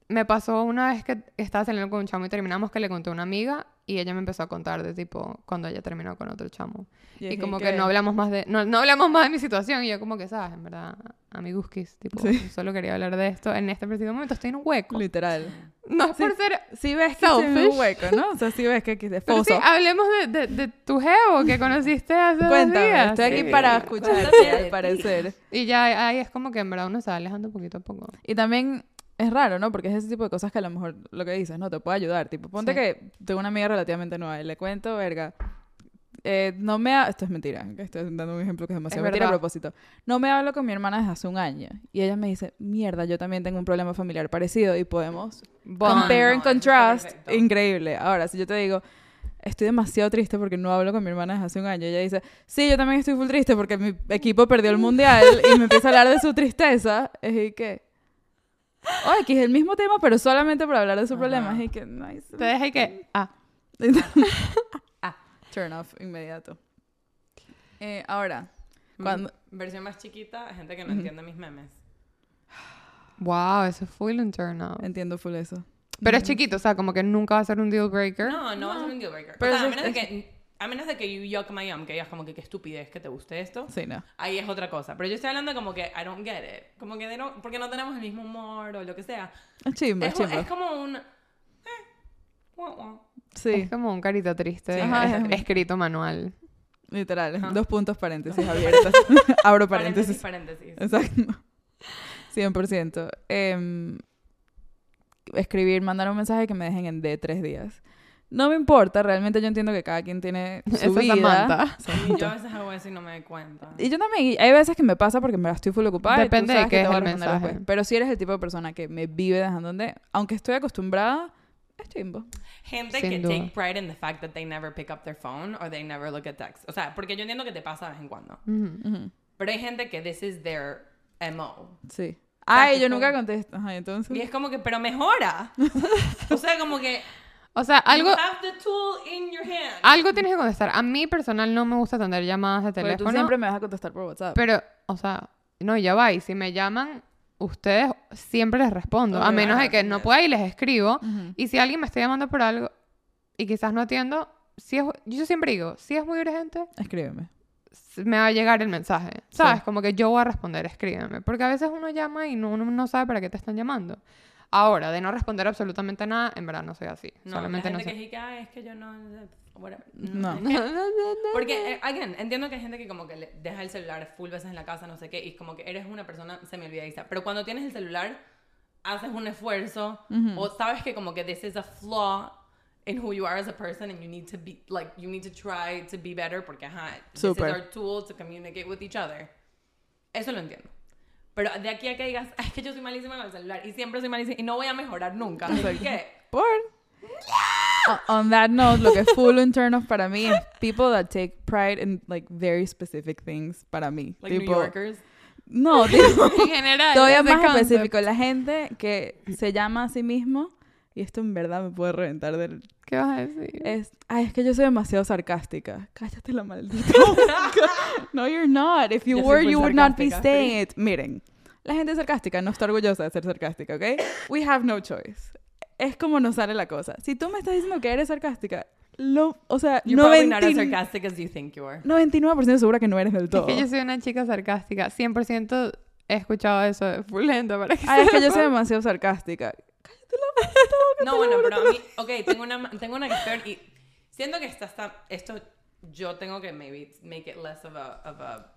Me pasó una vez que estaba saliendo con un chamo y terminamos que le conté a una amiga y ella me empezó a contar de tipo cuando ella terminó con otro chamo. Y Y, es que, como ¿qué? que no hablamos más de no, no hablamos más de mi situación y yo como que sabes, en verdad, amiguskis, tipo, Sí. solo quería hablar de esto en este preciso momento, estoy en un hueco. Literal. No es por ser Si ves que estoy en un Selfish. hueco, ¿no? O sea, si ves que aquí de pero sí, foso. hablemos de, de, de tu geo que conociste hace dos Cuéntame, días. estoy aquí Sí. para escucharte, al parecer. Y ya ahí es como que en verdad uno se va alejando poquito a poco. Y también es raro, ¿no? Porque es ese tipo de cosas que a lo mejor lo que dices, no te puede ayudar. Tipo, ponte Sí. que tengo una amiga relativamente nueva y le cuento, verga, eh, no me... ha- Esto es mentira, que estoy dando un ejemplo que es demasiado Es mentira a propósito. No me hablo con mi hermana desde hace un año. Y ella me dice, mierda, yo también tengo un problema familiar parecido y podemos Bond. compare no, and contrast. Increíble. Ahora, si yo te digo, estoy demasiado triste porque no hablo con mi hermana desde hace un año. Ella dice, sí, yo también estoy full triste porque mi equipo perdió el mundial y me empieza a hablar de su tristeza. Es y que... Oye, que es el mismo tema, pero solamente para hablar de su Ajá. problema. Es que, nice. Te deja que... Ah. Turn off inmediato. Eh, ahora, Mm, cuando... Versión más chiquita, gente que no entiende mis memes. Wow, eso fue un turn off. Entiendo full eso. Pero es chiquito, o sea, como que nunca va a ser un deal breaker. No, no va a ser un deal breaker. Pero o sea, a de es- que, a menos de que you yuck my yum, que digas como que qué estupidez que te guste esto. Sí, no. Ahí es otra cosa. Pero yo estoy hablando como que I don't get it. Como que don't- porque no tenemos el mismo humor o lo que sea. Es chimba, es chimba. es como un... Eh, wah, wah. Sí, Es como un carita triste, Sí, ajá, es- es- escrito manual. literal. Ajá. Dos puntos paréntesis abiertas. Abro paréntesis. Paréntesis, paréntesis. Exacto. 100%. Em, escribir, mandar un mensaje que me dejen en D tres días. No me importa, realmente yo entiendo que cada quien tiene su Esa es vida. Samantha. Y yo a veces hago eso y no me doy cuenta. Y yo también, y hay veces que me pasa porque me la estoy full ocupada. y tú Depende de sabes qué que es te el mensaje. después. Pero si eres el tipo de persona que me vive dejando en D, aunque estoy acostumbrada, es chimbo. Gente Sin que duda. take pride in the fact that they never pick up their phone or they never look at text. O sea, porque yo entiendo que te pasa de vez en cuando. Pero hay gente que this is their MO. Sí. Ay, yo nunca contesto. Ajá, entonces. Y es como que, pero mejora. o sea, como que O sea, algo, you have the tool in your hand. algo tienes que contestar. A mí personal no me gusta atender llamadas de teléfono. tú siempre me vas a contestar por WhatsApp. Pero, o sea, no, ya va. Y si me llaman, ustedes siempre les respondo. a Ok. menos de que no pueda y les escribo. Ujú. Y si alguien me está llamando por algo y quizás no atiendo, si es, yo siempre digo, si es muy urgente, Escríbeme. me va a llegar el mensaje. ¿Sabes? Como que yo voy a responder, escríbeme. Porque a veces uno llama y no, uno no sabe para qué te están llamando. Ahora, de no responder absolutamente nada, en verdad no soy así. No, Solamente la no gente sé. que "Ay, es que yo no... whatever". No. es que- Porque, eh, again, entiendo que hay gente que como que deja el celular full veces en la casa, no sé qué, y como que eres una persona se me olvidadiza. Pero cuando tienes el celular, haces un esfuerzo, o sabes que como que this is a flaw in who you are as a person and you need to be, like, you need to try to be better porque, ajá, this Súper. is our tool to communicate with each other. Eso lo entiendo. Pero de aquí a que digas, "Ay, es que yo soy malísima con el celular y siempre soy malísima y no voy a mejorar nunca. ¿Por qué? Por. O- On that note, lo que es full un turn off para mí es people that take pride in like very specific things para mí. Like tipo, New Yorkers. No, tipo, En general. todavía más concept. específico. La gente que se llama a sí mismo, y esto en verdad me puede reventar del... ¿Qué vas a decir? Es, ay, es que yo soy demasiado sarcástica. Cállate la maldita. no, you're not. If you Yo were, you would not be saying it. Miren, la gente sarcástica no está orgullosa de ser sarcástica, ¿ok? We have no choice. Es como nos sale la cosa. Si tú me estás diciendo que eres sarcástica, lo, o sea, You're probably not as 90 sarcastic as you think you are. 99% segura que no eres del todo. Es que yo soy una chica sarcástica. 100% he escuchado eso de full lento para que Ay, es que yo soy demasiado sarcástica. No, bueno, pero a mí, ok, tengo una, tengo una ver y siento que esta, está, esto yo tengo que maybe make it less of a, of a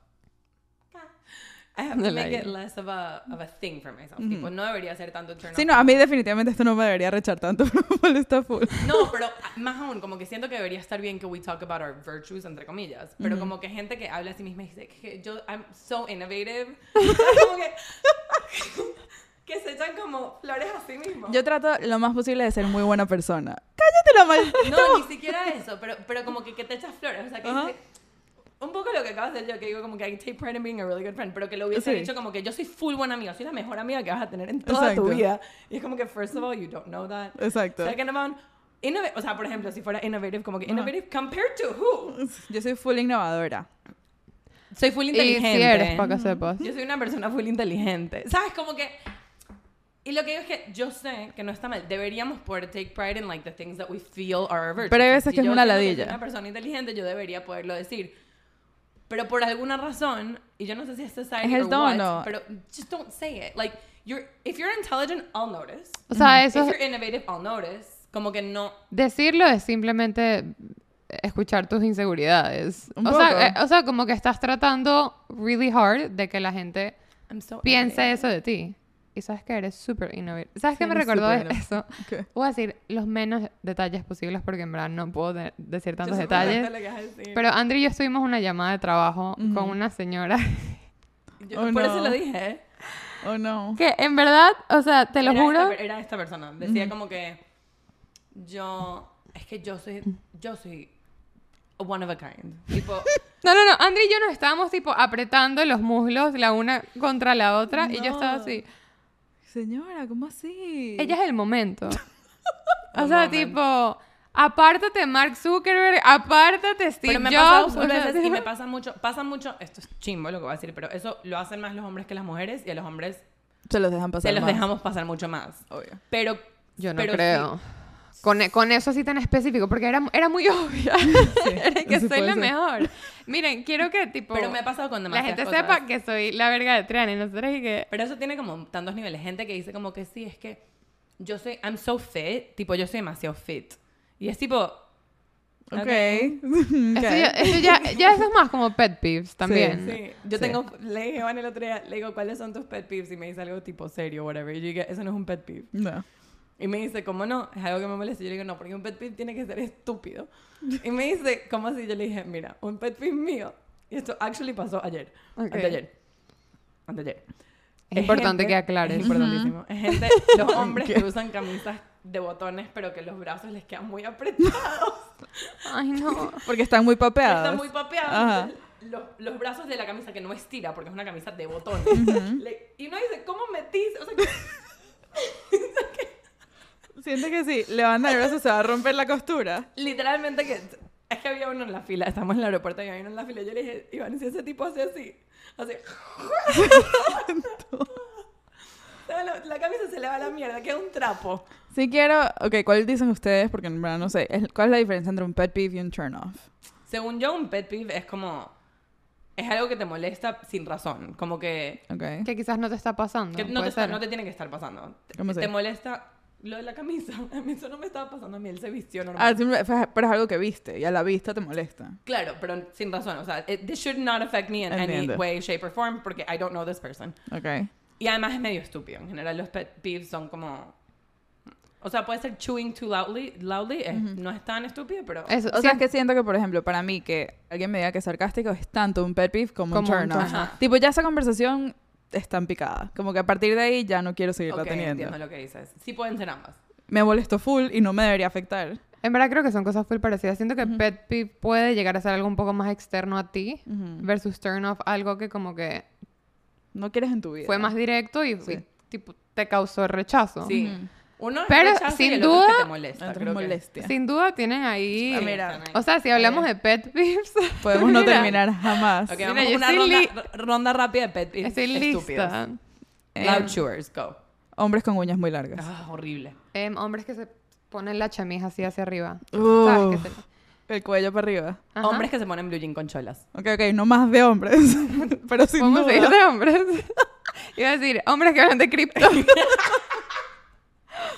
I have to make it less of a, of a thing for myself. Tipo, no debería ser tanto turn Sí, off. no, a mí definitivamente esto no me debería rechar tanto, pero full. No, pero ah, más aún, como que siento que debería estar bien que we talk about our virtues, entre comillas. Pero como que gente que habla a sí misma y dice que yo, I'm so innovative. como que, que se echan como flores a sí mismos. Yo trato lo más posible de ser muy buena persona. Cállate la maldita. No, ni siquiera eso, pero, pero como que, que te echas flores. O sea, que Ajá. dice- un poco lo que acabas de decir yo, que digo como que I take pride in being a really good friend, pero que lo hubiese Sí. dicho como que yo soy full buena amiga, soy la mejor amiga que vas a tener en toda tu Exacto. vida. Y es como que, first of all, you don't know that. Exacto. Second of all, o sea, por ejemplo, si fuera innovative, como que innovative compared to who? Yo soy full innovadora. Soy full Y inteligente. si eres, para que sepas. Yo soy una persona full inteligente. ¿Sabes? Como que... Y lo que digo es que yo sé que no está mal. Deberíamos poder take pride in like the things that we feel are our virtues. Pero hay veces Si que es una ladilla. soy una persona inteligente, yo debería poderlo decir. Pero por alguna razón, y yo no sé si es society Es el or what, pero just don't say it. Like, you're, if you're intelligent, I'll notice. O sea, eso If you're innovative, I'll notice. Como que no... decirlo es simplemente escuchar tus inseguridades. Un o, poco. sea, eh, o sea, como que estás tratando really hard de que la gente so piense eso de ti. Y sabes que eres súper innovador. ¿Sabes Sí, qué me recordó de eso? ¿Qué? Voy a decir los menos detalles posibles porque en verdad no puedo de- decir tantos detalles. lo que vas a decir. Pero Andri y yo estuvimos en una llamada de trabajo con una señora Yo- Oh, por eso no. lo dije. Oh, no. que en verdad, o sea, te lo era juro. Esta, era esta persona. Decía como que yo... Es que yo soy... Yo soy one of a kind. Tipo... No, no, no. Andri y yo nos estábamos tipo apretando los muslos la una contra la otra y yo estaba así. Señora, ¿cómo así? Ella es el momento. o sea, tipo, apártate Mark Zuckerberg, apártate Steve Pero me Jobs. pasa o full sea, veces y me pasa mucho... Pasa mucho... Esto es chimbo lo que voy a decir, pero eso lo hacen más los hombres que las mujeres y a los hombres Se los dejan pasar se los más. dejamos pasar mucho más. Obvio. Pero... Yo no pero sí. Con, e- con eso así tan específico, porque era, era muy obvia. Era que sí soy la ser. mejor. Miren, quiero que tipo Pero me ha pasado con la gente cosas. sepa que soy la verga de Triana y nosotros y que... Pero eso tiene como tantos niveles. Gente que dice como que sí, es que yo soy, I'm so fit, tipo yo soy demasiado fit. Y es tipo, Ok. Ok. Eso, ya, eso ya, ya eso es más como pet peeves también. sí, yo Sí. tengo, le dije a Van el otro día, le digo, ¿cuáles son tus pet peeves? Y me dice algo tipo serio, whatever. Y yo dije, eso no es un pet peeve. No. Y me dice, ¿cómo no? Es algo que me molesta. Y yo le digo, no, porque un pet peeve tiene que ser estúpido. Y me dice, ¿cómo así? Yo le dije, mira, un pet peeve mío. Y esto actually pasó ayer. Ok. Anteayer. Anteayer. Es importante gente- que aclares. Es importantísimo. Es gente, los hombres que usan camisas de botones, pero que los brazos les quedan muy apretados. Ay, no. Porque están muy papeadas. Están muy papeados. Los, los brazos de la camisa que no estira, porque es una camisa de botones. Le- y uno dice, ¿cómo metís? O sea, Siente que sí, levanta el brazo, se va a romper la costura. literalmente que... Es que había uno en la fila, estamos en el aeropuerto y había uno en la fila. Yo le dije, Iván, si ese tipo hace así, así... La, la camisa se le va a la mierda, queda un trapo. Si quiero, ok, ¿cuál dicen ustedes? Porque en verdad no sé. ¿Cuál es la diferencia entre un pet peeve y un turn off? Según yo, un pet peeve es como... Es algo que te molesta sin razón. Como que... Ok. Que quizás no te está pasando. que no, te está- no te tiene que estar pasando. Te, ¿Cómo te molesta lo de la camisa. A mí eso no me estaba pasando. A mí él se vistió normal. Ah, pero es algo que viste y a la vista te molesta. Claro, pero sin razón. O sea, it- this should not affect me in any Entiendo. way, shape or form porque I don't know this person. Ok. Y además es medio estúpido. En general los pet peeves son como... O sea, puede ser chewing too loudly. loudly es- No es tan estúpido, pero... Eso, O sí, sea, es que siento que, por ejemplo, para mí, que alguien me diga que es sarcástico es tanto un pet peeve como, Como un turn off. turn off. Tipo, ya esa conversación está en picada. Como que a partir de ahí ya no quiero seguirla Ok, teniendo. entiendo lo que dices. Sí pueden ser ambas. Me molestó full y no me debería afectar. En verdad creo que son cosas full parecidas. Siento que pet peeve puede llegar a ser algo un poco más externo a ti Ujú. versus turn off algo que como que No quieres en tu vida. fue más directo y, Sí. y, tipo te causó rechazo. Sí. Uno es Pero, sin otro es que duda- te molesta. Que-. Sin duda tienen ahí... Ah, mira. O sea, si hablamos de pet peeves... Podemos no terminar jamás. Ok, Mira, vamos una ronda, rápida de pet peeves Estoy estúpidos. lista. Loud Em, chewers, go. Hombres con uñas muy largas. Ah, horrible. Em, hombres que se ponen la chamisa así hacia arriba. Uh, ¿Sabes? Que se- El cuello para arriba. Ajá. Hombres que se ponen blue jean con cholas. Ok, ok, no más de hombres. Pero sin ¿Cómo duda. se dice hombres? Iba a decir, hombres que hablan de cripto.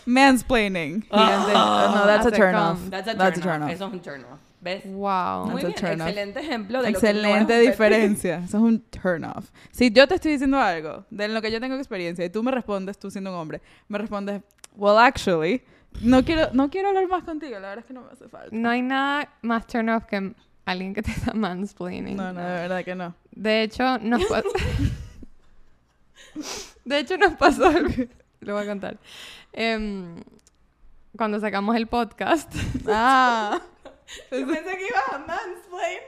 Mansplaining. Gigante. no, that's a As a turn off. That's a turn, That's a off. turn off. Eso es un turn off. ¿Ves? wow. Muy That's a bien, excelente ejemplo de lo que no Excelente diferencia. Eso es un turn off. Si yo te estoy diciendo algo de lo que yo tengo experiencia y tú me respondes, tú siendo un hombre, me respondes, well, actually, no quiero, no quiero hablar más contigo. La verdad es que no me hace falta. No hay nada más turn off que alguien que te está mansplaining. No, no, de verdad que no. De hecho, nos pasó... de hecho, nos pasó algo. Lo voy a contar. Em, cuando sacamos el podcast... Ah. Yo pensé que ibas a mansplain.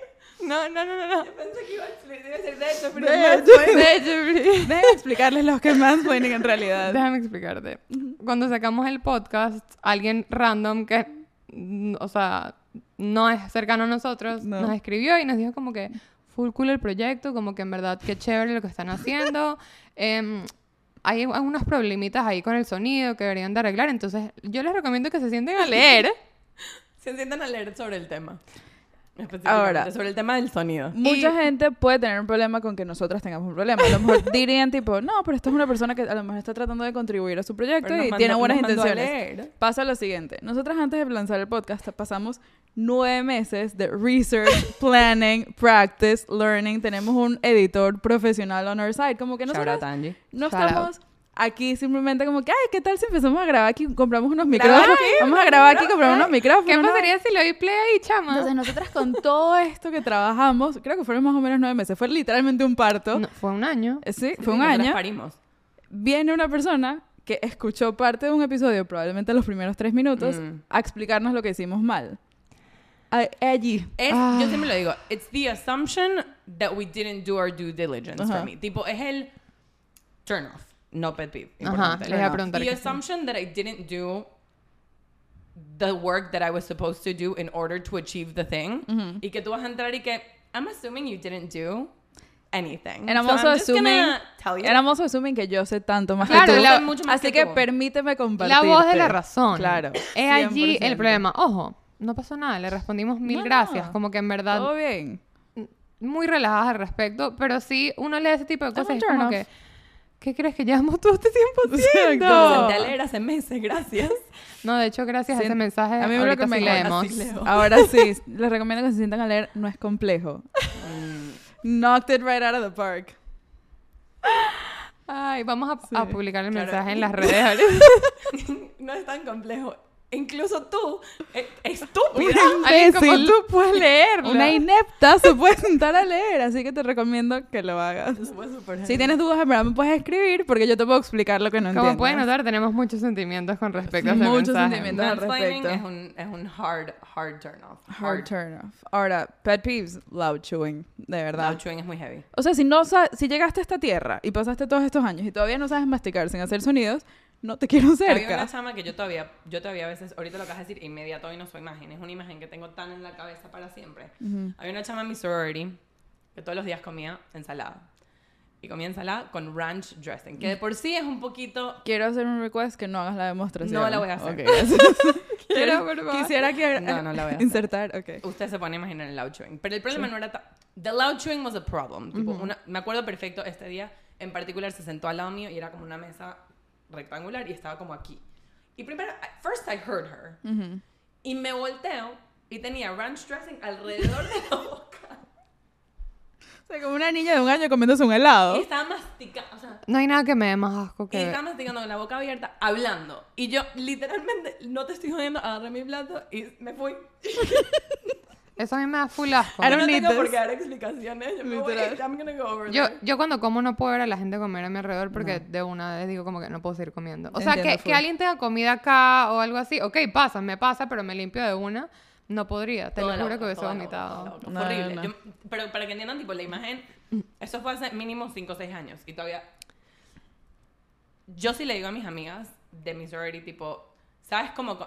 No, no, no, no. no. Yo pensé que ibas a explicar. Debe ser de hecho, pero De mansplain. De hecho, Déjame explicarles lo que es mansplaining en realidad. Déjame explicarte. Cuando sacamos el podcast, alguien random que, o sea, no es cercano a nosotros, No. nos escribió y nos dijo como que full cool el proyecto, como que en verdad qué chévere lo que están haciendo. Em, hay algunos problemitas ahí con el sonido que deberían de arreglar, entonces yo les recomiendo que se sienten a leer. Se sientan a leer sobre el tema. Ahora. sobre el tema del sonido. Mucha Y- gente puede tener un problema con que nosotras tengamos un problema. A lo mejor dirían tipo, no, pero esta es una persona que a lo mejor está tratando de contribuir a su proyecto y mandó- tiene buenas intenciones. Pasa lo siguiente. Nosotras antes de lanzar el podcast pasamos nueve meses de research, planning, practice, learning. Tenemos un editor profesional on our side. Como que nosotros no out. Aquí simplemente como que, ay, ¿qué tal si empezamos a grabar aquí? Compramos unos ¿Grabar micrófonos. aquí? Vamos a grabar aquí, compramos unos micrófonos. ¿Qué pasaría si le doy play ahí, chama? Entonces nosotras con todo esto que trabajamos, creo que fueron más o menos nueve meses, fue literalmente un parto. No, fue un año. Eh, Sí, Sí, fue un año. parimos. Viene una persona que escuchó parte de un episodio, probablemente los primeros tres minutos, Mm. a explicarnos lo que hicimos mal. A- Allí. Es, Ah. Yo siempre lo digo, it's the assumption that we didn't do our due diligence Ajá. for me. Tipo, es el turn off, no pet peeve. Ajá, importante. les iba a preguntar. The assumption that I didn't do the work that I was supposed to do in order to achieve the thing. Y que tú vas a entrar y que, I'm assuming you didn't do anything. And I'm So also I'm assuming, tell you. and I'm also assuming que yo sé tanto más Claro, que tú. la- mucho más Así que que tú. permíteme compartir. La voz de la razón. Claro. Es allí 100%. el problema. Ojo, no pasó nada, le respondimos mil No. gracias. Como que en verdad Todo bien. muy relajadas al respecto, pero sí uno lee ese tipo de cosas y es como off. que, ¿qué crees que llevamos todo este tiempo haciendo? Exacto. Senté a leer hace meses, gracias. No, de hecho, gracias a ese mensaje, A mí lo ahorita que me sí leemos. Ahora sí leo. Ahora sí, les recomiendo que se sientan a leer. No es complejo. Knocked it right out of the park. Ay, vamos a, a publicar el claro. mensaje en las redes. no es tan complejo. Incluso tú, eh, estúpida. Alguien como tú puedes leerlo. Una inepta se puede sentar a leer, así que te recomiendo que lo hagas. Si tienes dudas, en verdad me puedes escribir porque yo te puedo explicar lo que no Como entiendes. pueden notar, tenemos muchos sentimientos con respecto a ese Muchos mensaje. sentimientos. al respecto. es un, es un hard, hard turn off. Hard turn off. Ahora, pet peeves, loud chewing, de verdad. Loud chewing es muy heavy. O sea, si no si llegaste a esta tierra y pasaste todos estos años y todavía no sabes masticar sin hacer sonidos, no te quiero Había cerca. una chama que yo todavía, yo todavía a veces, ahorita lo que vas a decir, inmediato y no su imagen, es una imagen que tengo tan en la cabeza para siempre. Había una chama en mi sorority que todos los días comía ensalada. Y comía ensalada con ranch dressing, que de por sí es un poquito... Quiero hacer un request que no hagas la demostración. No la voy a hacer. Ok, gracias. Quiero. Quisiera que No, no la voy a hacer. insertar, ok. Usted se pone a imaginar el loud chewing. Pero el problema no era... The loud chewing was a problem. Tipo, una- me acuerdo perfecto este día, en particular se sentó al lado mío y era como una mesa rectangular y estaba como aquí. Y primero, first I heard her. Y me volteo y tenía ranch dressing alrededor de la boca. O sea, como una niña de un año comiéndose un helado. Y estaba masticando, o sea, No hay nada que me dé más asco y que... estaba masticando con la boca abierta, hablando. Y yo, literalmente, no te estoy jodiendo, agarré mi plato y me fui. Eso a mí me da full asco. I Yo don't no need tengo por this. qué dar explicaciones. Yo me voy. I'm gonna go over Yo, yo cuando como no puedo ver a la gente comer a mi alrededor porque de una vez digo como que no puedo seguir comiendo. O sea, Entiendo que, que alguien tenga comida acá o algo así, ok, pasa, me pasa, pero me limpio de una, no podría. Te Toda lo juro que hubiese vomitado. boca. No, horrible. no. Yo- pero para que entiendan, tipo, la imagen, eso fue hace mínimo 5 o 6 años. Y todavía. Yo sí le digo a mis amigas de mi sorority, tipo, ¿sabes cómo co-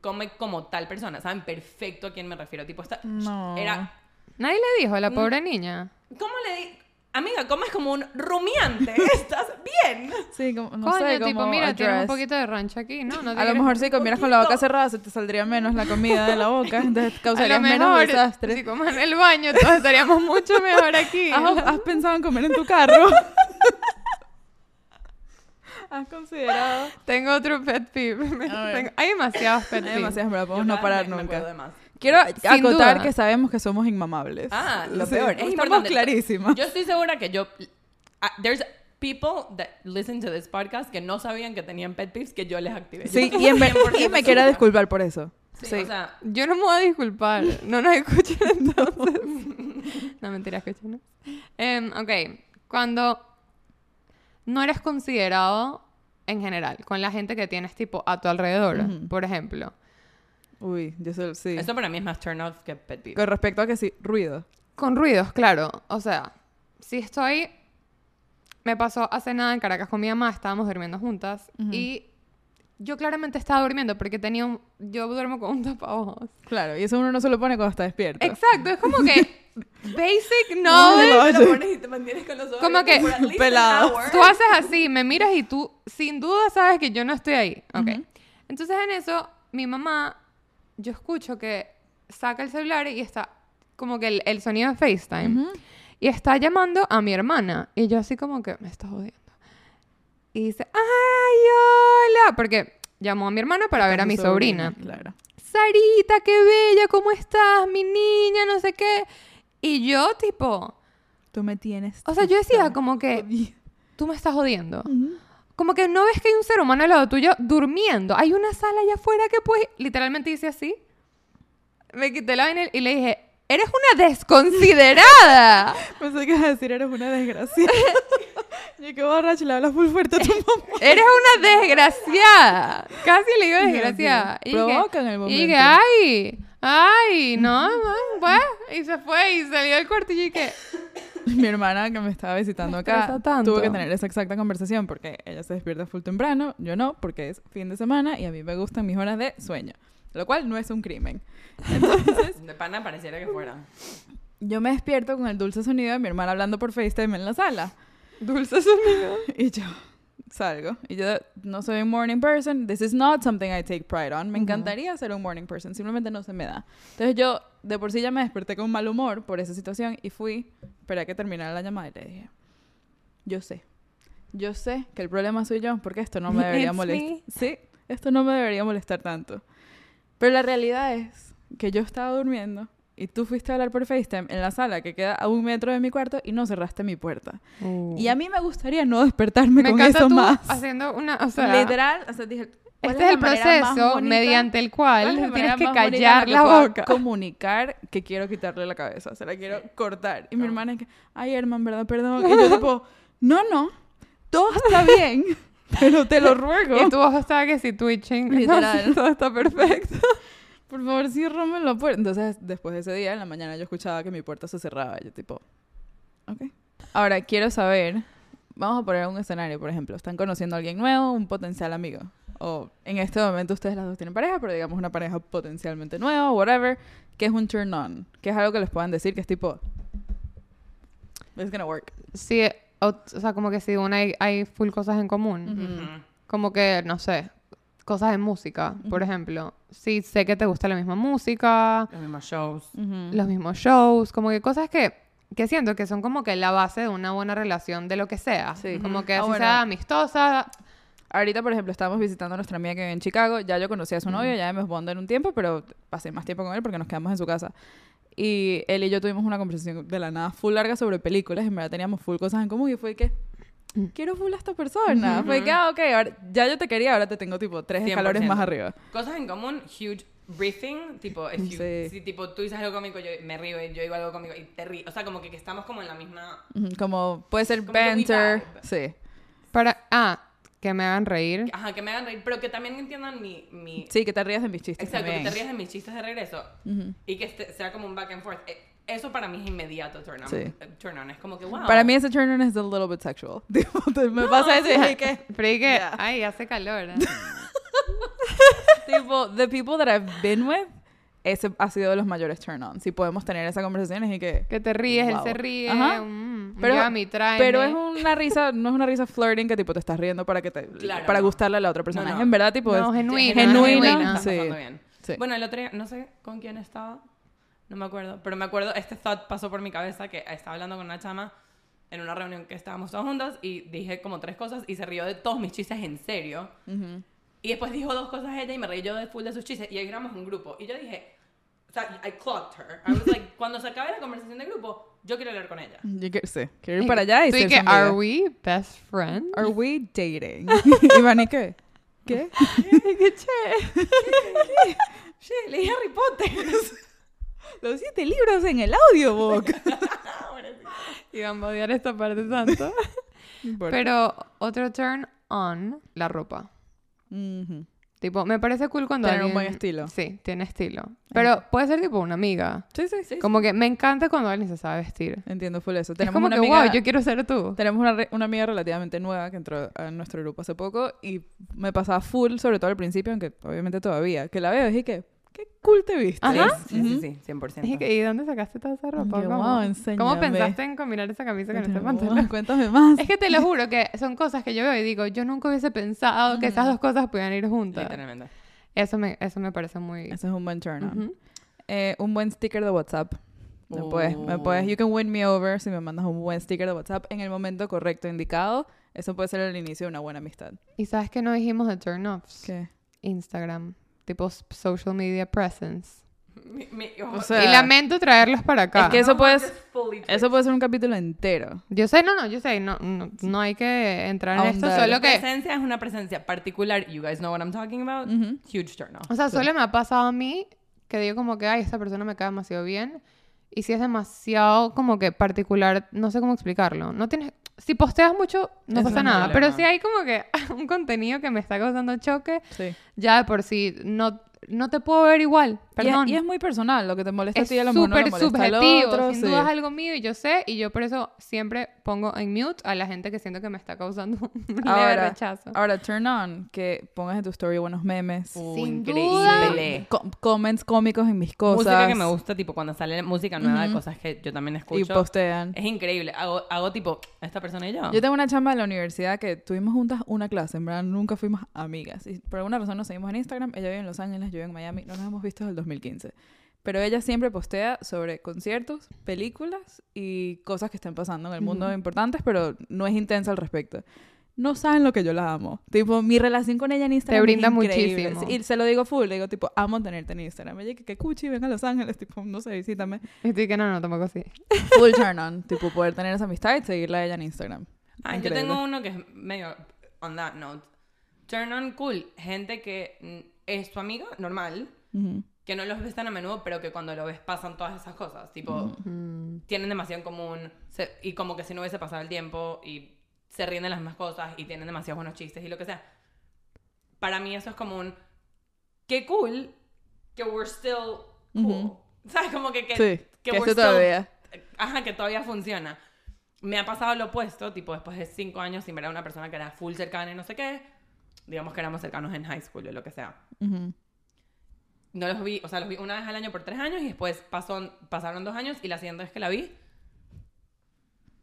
come como tal persona? ¿Saben perfecto a quién me refiero? Tipo, esta. No. Era. Nadie le dijo a la pobre niña. ¿Cómo le di? Amiga, comes como un rumiante. ¿Estás bien? Sí, como, no Coño, sé, como tipo, mira, tienes un poquito de rancho aquí, ¿no? no A lo mejor si comieras con la boca cerrada se te saldría menos la comida de la boca, entonces causarías menos desastre. si comes en el baño, todos estaríamos mucho mejor aquí. ¿Has, has pensado en comer en tu carro? ¿Has considerado? Tengo otro pet peeve. Tengo- hay demasiados pet Hay peeves. demasiadas, pero podemos no parar nunca. Quiero Sin acotar duda. que sabemos que somos inmamables. Ah, lo peor. Es Estamos importante. clarísimas. Yo estoy segura que yo. ah, there's people that listen to this podcast que no sabían que tenían pet peeves que yo les activé. Sí, Yo y, en ver- 100% y me quiero segura. disculpar por eso. Sí, Sí. o sea, Yo no me voy a disculpar. No nos escuchen entonces. no, mentira, escuchen. Em, ok. Cuando no eres considerado en general con la gente que tienes tipo a tu alrededor, por ejemplo. Uy, yo sé, sí. eso para mí es más turn off que pet. Con respecto a que sí, ruido. Con ruidos, claro. O sea, si estoy... Me pasó hace nada en Caracas con mi mamá, estábamos durmiendo juntas y yo claramente estaba durmiendo porque tenía un... Yo duermo con un tapabojos. Claro, y eso uno no se lo pone cuando está despierto. Exacto, es como que basic No, knowledge. lo pones y te mantienes con los ojos Como que pelado. Tú haces así, me miras y tú sin duda sabes que yo no estoy ahí. Ok. Entonces en eso, mi mamá, yo escucho que saca el celular y está como que el, el sonido de FaceTime. Y está llamando a mi hermana. Y yo así como que me está jodiendo. Y dice, ¡ay, hola! Porque llamó a mi hermana para ver a mi su sobrina. Claro. Sarita, qué bella, ¿cómo estás? Mi niña, no sé qué. Y yo, tipo, Tú me tienes. o sea, yo decía como que, tú me estás jodiendo. como que no ves que hay un ser humano al lado tuyo durmiendo. Hay una sala allá afuera que pues literalmente dice así. Me quité la vaina y le dije, eres una desconsiderada. Pensé que ibas a decir, eres una desgracia. Yo qué borracho, le hablas full fuerte a tu mamá. eres una desgraciada. Casi le digo desgraciada. Y dije- Provocan el y momento. dije, ay, ay, no, no, pues. Y se fue y salió del cuarto y dije, Mi hermana que me estaba visitando Me acá tuvo que tener esa exacta conversación porque ella se despierta full temprano, yo no, porque es fin de semana y a mí me gustan mis horas de sueño, lo cual no es un crimen. De pana pareciera que fuera. Yo me despierto con el dulce sonido de mi hermana hablando por FaceTime en la sala dulce sonido. y yo salgo y yo no soy un morning person, this is not something I take pride on. Me encantaría ser un morning person, simplemente no se me da. Entonces yo de por sí ya me desperté con mal humor por esa situación y fui, esperé a que terminara la llamada y le dije, yo sé, yo sé que el problema soy yo porque esto no me debería molestar. Sí, esto no me debería molestar tanto. Pero la realidad es que yo estaba durmiendo y tú fuiste a hablar por FaceTime en la sala que queda a un metro de mi cuarto y no cerraste mi puerta. Y a mí me gustaría no despertarme me con eso tú más. haciendo una, o sea, Literal, o sea, dije, ¿cuál este es el la proceso mediante el ¿Cuál cual es la tienes que callar que la boca. Comunicar que quiero quitarle la cabeza, se la quiero cortar. Y mi hermana es que, ay, hermano, ¿verdad? Perdón. Y yo tipo, no, no, todo está bien, pero te lo ruego. Y tu ojo estaba que si twitching. Literal. Todo está perfecto. Por favor, ciérrame la puerta. Entonces, después de ese día, en la mañana yo escuchaba que mi puerta se cerraba. Yo tipo, ok. Ahora, quiero saber, vamos a poner un escenario, por ejemplo. Están conociendo a alguien nuevo, un potencial amigo. O en este momento ustedes las dos tienen pareja, pero digamos una pareja potencialmente nueva, whatever. que es un turn on? Que es algo que les puedan decir que es tipo, it's gonna work. Sí, o, o sea, como que si una hay, hay full cosas en común. Ujú. Como que, no sé, cosas de música, por ejemplo. Sí, sé que te gusta la misma música, Los mismos shows. los mismos shows, como que cosas que, que siento que son como que la base de una buena relación de lo que sea. Sí. Como que Ah, bueno. sea amistosa. Ahorita, por ejemplo, estábamos visitando a nuestra amiga que vive en Chicago. Ya yo conocía a su novio, ya hemos bondado un tiempo, pero pasé más tiempo con él porque nos quedamos en su casa. Y él y yo tuvimos una conversación de la nada full larga sobre películas. En verdad teníamos full cosas en común y fue que quiero full a esta persona. Fue que, ah, ok, ahora, ya yo te quería, ahora te tengo tipo tres escalones 100%. más arriba. Cosas en común, huge briefing, tipo, if you- Sí. si tipo tú dices algo cómico, yo me río y yo digo algo cómico y te río. O sea, como que, que estamos como en la misma... Como puede ser Como banter. Sí. Para, ah, que me hagan reír. Ajá, que me hagan reír, pero que también entiendan mi... mi Sí, que te rías de mis chistes. Exacto, también. que te rías de mis chistes de regreso Ujú. y que este- sea como un back and forth. Eh, Eso para mí es inmediato turn on. Sí. Eh, Turn on. Es como que, wow. Para mí ese turn on es a little bit sexual. Me pasa eso y es que... Pero y que, Ya. ay, hace calor. ¿eh? tipo, the people that I've been with, ese ha sido de los mayores turn-on. Si podemos tener esa conversación y que... Que te ríes, él Wow. se ríe. Ajá. mm, Pero- tráeme. Pero es una risa, no es una risa flirting que tipo te estás riendo para que te Claro, para no. gustarle a la otra persona. No, no. En verdad tipo es- genuina. genuina, Estás sí. Sí. Bueno, el otro día, no sé con quién estaba, no me acuerdo, pero me acuerdo, este thought pasó por mi cabeza que estaba hablando con una chama en una reunión que estábamos todos juntos y dije como tres cosas y se rió de todos mis chistes en serio. Ujú. Y después dijo dos cosas ella y me reí yo de full de sus chistes y ahí éramos un grupo. Y yo dije, I clocked her. I was like, cuando se acabe la conversación del grupo, yo quiero hablar con ella. Yo quiero, sí, quiero ir para allá y ser que, are we best friends? Are we dating? Iván, ¿y qué? ¿Qué? ¿Qué che? Che, leí Harry Potter. Los siete libros en el audiobook. Iván va a odiar esta parte tanto. Pero otro turn on, la ropa. Ujú. Tipo, me parece cool cuando Tener un alguien... buen estilo. Sí, tiene estilo. Pero puede ser tipo una amiga. Sí, sí, sí. Como que me encanta cuando alguien se sabe vestir. Entiendo full eso. Es Tenemos como una que, amiga... wow, yo quiero ser tú. Tenemos una, re- una amiga relativamente nueva que entró a nuestro grupo hace poco y me pasaba full, sobre todo al principio, aunque obviamente todavía, que la veo y dije que, qué cool te viste. Ajá. Sí, sí, sí, sí, 100%. Y, que, ¿y dónde sacaste toda esa ropa? Yo, ¿Cómo? wow, ¿Cómo pensaste en combinar esa camisa con este pantalón? Cuéntame más. Es que te lo juro que son cosas que yo veo y digo, yo nunca hubiese pensado que esas dos cosas pudieran ir juntas. Literalmente. Eso me, eso me parece muy... Ese es un buen turn on. Eh, un buen sticker de WhatsApp. Me puedes, me puedes, you can win me over si me mandas un buen sticker de WhatsApp en el momento correcto, indicado. Eso puede ser el inicio de una buena amistad. Y sabes que no dijimos de turn offs. ¿Qué? Instagram. Tipo social media presence. Mi- mi- O sea, y lamento traerlos para acá. es que eso puede, eso puede ser un capítulo entero. Yo sé, no, no, yo sé, no, no, no hay que entrar en esto, solo que... presencia es una presencia particular. You guys know what I'm talking about. Huge turn off. O sea, solo me ha pasado a mí que digo como que, ay, esta persona me cae demasiado bien. Y si es demasiado como que particular, no sé cómo explicarlo. No tienes... Si posteas mucho, no Eso pasa no nada. Pero si hay como que un contenido que me está causando choque, Sí. ya de por sí no, no te puedo ver igual. Y es, Perdón. y es muy personal, lo que te molesta es a ti a lo mejor no le súper molesta al subjetivo, otro, sin sí. duda es algo mío y yo sé, y yo por eso siempre pongo en mute a la gente que siento que me está causando un leve rechazo. ahora, turn on, que pongas en tu story buenos memes, Uh, Sin increíble. co- comments cómicos en mis cosas. Música que me gusta, tipo cuando sale música nueva de cosas que yo también Y escucho. postean. Es increíble. Hago, hago tipo, esta persona y yo. Yo tengo una chamba de la universidad que tuvimos juntas una clase, en verdad nunca fuimos amigas. Y por alguna razón nos seguimos en Instagram. Ella vive en Los Ángeles, yo vivo en Miami. No nos hemos visto desde el 2015. Pero ella siempre postea sobre conciertos, películas y cosas que están pasando en el mundo importantes, pero no es intensa al respecto. No saben lo que yo la amo. Tipo, mi relación con ella en Instagram brinda es increíble. muchísimo. Y se lo digo full, le digo tipo, amo tenerte en Instagram. Ella que, que cuchi, ven a Los Ángeles, tipo, no sé, visítame. Y estoy que no, no, tampoco así. Full turn on, tipo, poder tener esa amistad y seguirla a ella en Instagram. Ah, yo tengo uno que es medio on that note. Turn on cool. Gente que es tu amiga, normal, Ujú. Que no los ves tan a menudo, pero que cuando lo ves pasan todas esas cosas. Tipo, tienen demasiado en común se- y como que si no hubiese pasado el tiempo y se ríen de las mismas cosas y tienen demasiados buenos chistes y lo que sea. Para mí eso es como un... ¡Qué cool! Que we're still cool. ¿Sabes? Como que... que Sí, que we're esto still- todavía. Ajá, que todavía funciona. Me ha pasado lo opuesto, tipo después de cinco años sin ver a una persona que era full cercana y no sé qué. Digamos que éramos cercanos en high school o lo que sea. No los vi, o sea, los vi una vez al año por tres años y después pasó, pasaron dos años y la siguiente vez que la vi,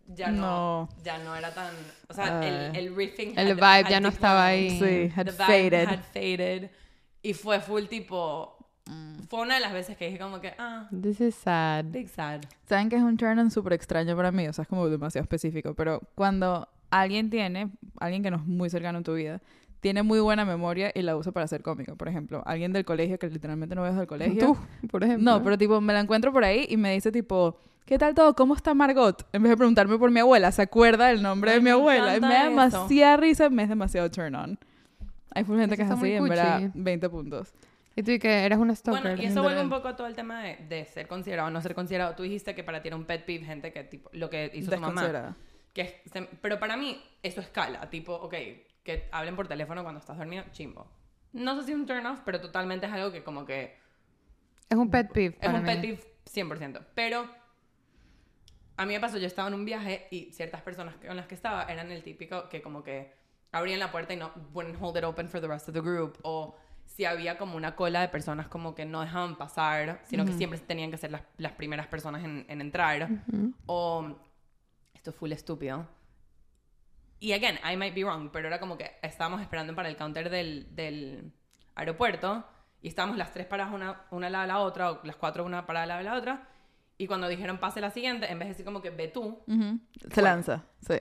ya no, No. ya no era tan, o sea, Ay. el, el riffing El had- vibe had ya no estaba ahí. Sí, had The vibe faded. had faded. Y fue full tipo, fue una de las veces que dije como que, ah, This is sad. big sad. Saben que es un turn on súper extraño para mí, o sea, es como demasiado específico, pero cuando alguien tiene, alguien que no es muy cercano en tu vida, tiene muy buena memoria y la usa para ser cómico. Por ejemplo, alguien del colegio que literalmente no ves del colegio. Tú, por ejemplo. No, pero tipo, me la encuentro por ahí y me dice tipo, ¿qué tal todo? ¿Cómo está Margot? En vez de preguntarme por mi abuela, se acuerda del nombre Ay, de mi me abuela. Y me da demasiada risa, me es demasiado turn on. Hay full gente Eso que es está muy así, en verdad, cuchi. 20 puntos. Y tú y que eres una stalker. Bueno, y eso vuelve un poco a todo el tema de, de ser considerado o no ser considerado. Tú dijiste que para ti era un pet peeve gente que, tipo, lo que hizo tu mamá. Que es- se- pero para mí, eso escala. Tipo, ok, que hablen por teléfono cuando estás dormido, chimbo. No sé si es un turn off, pero totalmente es algo que como que Es un pet peeve. es para un mí. pet peeve 100%. Pero a mí me pasó, yo estaba en un viaje y ciertas personas con las que estaba eran el típico que como que abrían la puerta y no wouldn't hold it open for the rest of the group. O si había como una cola de personas como que no dejaban pasar, sino que siempre tenían que ser las, las primeras personas en, en entrar. O esto es full estúpido. Y again, I might be wrong, pero era como que estábamos esperando para el counter del, del aeropuerto y estábamos las tres paradas una, una al lado de la otra, o las cuatro una parada al lado de la otra. Y cuando dijeron pase la siguiente, en vez de decir como que ve tú, Ujú. Se Fue. lanza, sí.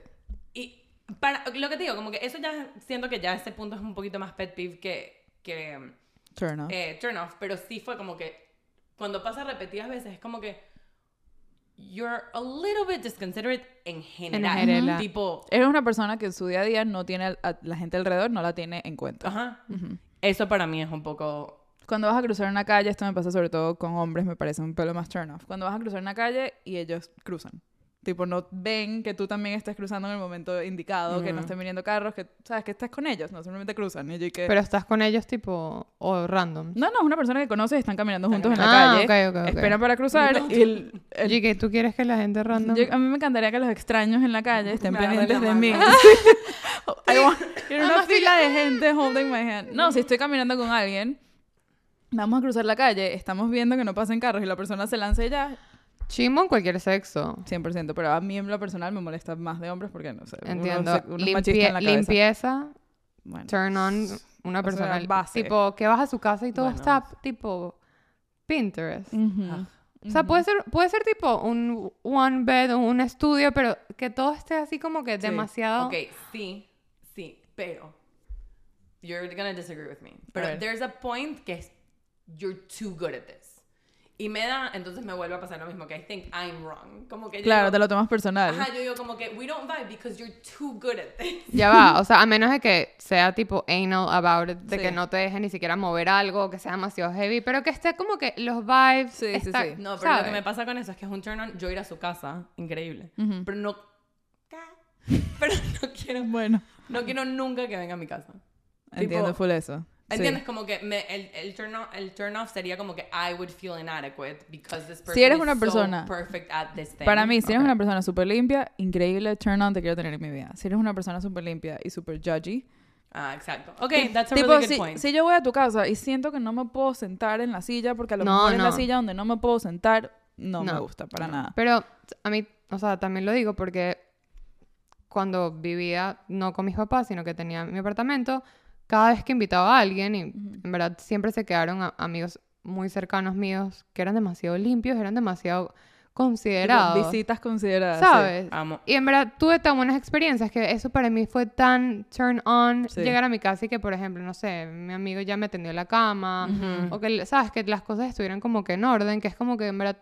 y para, lo que te digo, como que eso ya siento que ya ese punto es un poquito más pet peeve que, que Turn on. eh, turn off, pero sí fue como que cuando pasa repetidas veces es como que you're a little bit disconsiderate en general. general. Tipo, Eres una persona que en su día a día no tiene, a la gente alrededor no la tiene en cuenta. ajá. Eso para mí es un poco Cuando vas a cruzar una calle, esto me pasa sobre todo con hombres, me parece un pelo más turn off. Cuando vas a cruzar una calle y ellos cruzan. Tipo, no ven que tú también estés cruzando en el momento indicado, que no estén viniendo carros, que, ¿sabes? Que estés con ellos, no simplemente cruzan. Y yo y que... Pero estás con ellos tipo o random. No, no, es una persona que conoces y están caminando juntos en la Ah, calle. ok, ok, ok. Esperan para cruzar y el- el- Y que tú quieres que la gente random yo- a mí me encantaría que los extraños en la calle estén pendientes de mí. Quiero una fila de gente holding my hand. No, si estoy caminando con alguien, vamos a cruzar la calle, estamos viendo que no pasen carros y la persona se lanza y ya, chimo en cualquier sexo. 100%. Pero a mí en lo personal me molesta más de hombres porque no sé. uno Entiendo. uno es Limpie- en la limpieza, Bueno. turn on una O sea, persona base. tipo que vas a su casa y todo Bueno. está tipo Pinterest. Ujú. O sea, puede ser, puede ser tipo un one bed o un estudio, pero que todo esté así como que Sí. demasiado. Ok, sí, sí, pero you're gonna disagree with me. Pero there's a point que es you're too good at this. Y me da, entonces me vuelve a pasar lo mismo, que I think I'm wrong. Como que Claro, digo, te lo tomas personal. Ajá, yo digo como que we don't vibe because you're too good at this. Ya va, o sea, a menos de que sea tipo anal about it, de Sí. que no te deje ni siquiera mover algo, que sea demasiado heavy, pero que esté como que los vibes. Sí, sí, está- sí. No, pero lo que ¿sabes? me pasa con eso es que es un turn on, yo ir a su casa, increíble. Pero no... Pero no quiero, Bueno, no quiero nunca que venga a mi casa. entiendo Tipo, full eso. Sí. ¿Entiendes? Como que me- el, el, turn off, el turn off sería como que I would feel inadequate because this person eres is una so persona- perfect at this thing. Para mí, si eres Ok. una persona súper limpia, increíble turn on te quiero tener en mi vida. Si eres una persona súper limpia y súper judgy, Ah, exacto. Ok, that's a tipo, really good si, point. si yo voy a tu casa y siento que no me puedo sentar en la silla, porque a lo No, mejor es la no. silla donde no me puedo sentar, no, me No. gusta para nada. Pero a mí, o sea, también lo digo porque cuando vivía no con mis papás, sino que tenía mi apartamento, cada vez que invitaba a alguien, y en verdad siempre se quedaron a- amigos muy cercanos míos que eran demasiado limpios, eran demasiado considerados. visitas consideradas. sí. ¿Sabes? Amo. Y en verdad tuve tan buenas experiencias que eso para mí fue tan turn on Sí. llegar a mi casa y que, por ejemplo, no sé, mi amigo ya me tendió la cama o que, ¿sabes? Que las cosas estuvieran como que en orden, que es como que en verdad...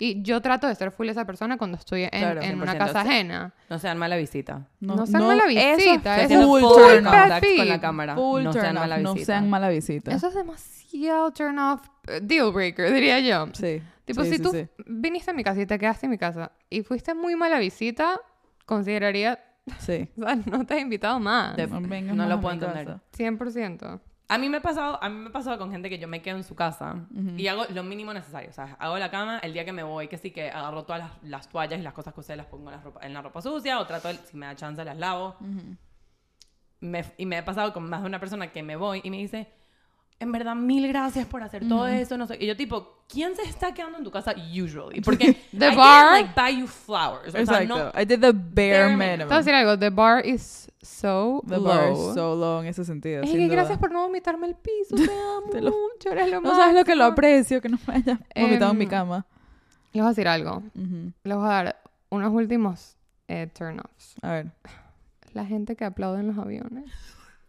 Y yo trato de ser full esa persona cuando estoy en, Claro, en una 100%. casa ajena. No sean mala visita. No sean mala visita, es eso full turn off. con la cámara. Full no turn sean off, mala no visita. sean mala visita. Eso es demasiado turn off, eh, deal breaker, diría yo. Sí. Tipo, sí, si sí, tú sí. viniste a mi casa y te quedaste en mi casa y fuiste muy mala visita, consideraría, Sí. o sea, no te he invitado más. De- No no más lo puedo entender. casa. 100%. A mí me ha pasado, a mí me ha pasado con gente que yo me quedo en su casa y hago lo mínimo necesario, o sea, hago la cama el día que me voy, que sí que agarro todas las, las toallas y las cosas que usé las pongo en la ropa, en la ropa sucia o trato, de- si me da chance las lavo. Me- y me ha pasado con más de una persona que me voy y me dice, en verdad, mil gracias por hacer todo eso, no sé. Y yo tipo, ¿quién se está quedando en tu casa usually? Porque The I bar- like, buy you flowers. O sea, Exacto. no, I did the bare Bare minimum. Te voy a decir algo, the bar is so The low. bar is so low en ese sentido. Es sin que duda. gracias por no vomitarme el piso, te amo Te lo- mucho, eres lo No sabes lo que lo aprecio, que no me hayas vomitado en mi Em, cama. Les voy a decir algo, Ujú. les voy a dar unos últimos eh, turn-offs. A ver. La gente que aplaude en los aviones.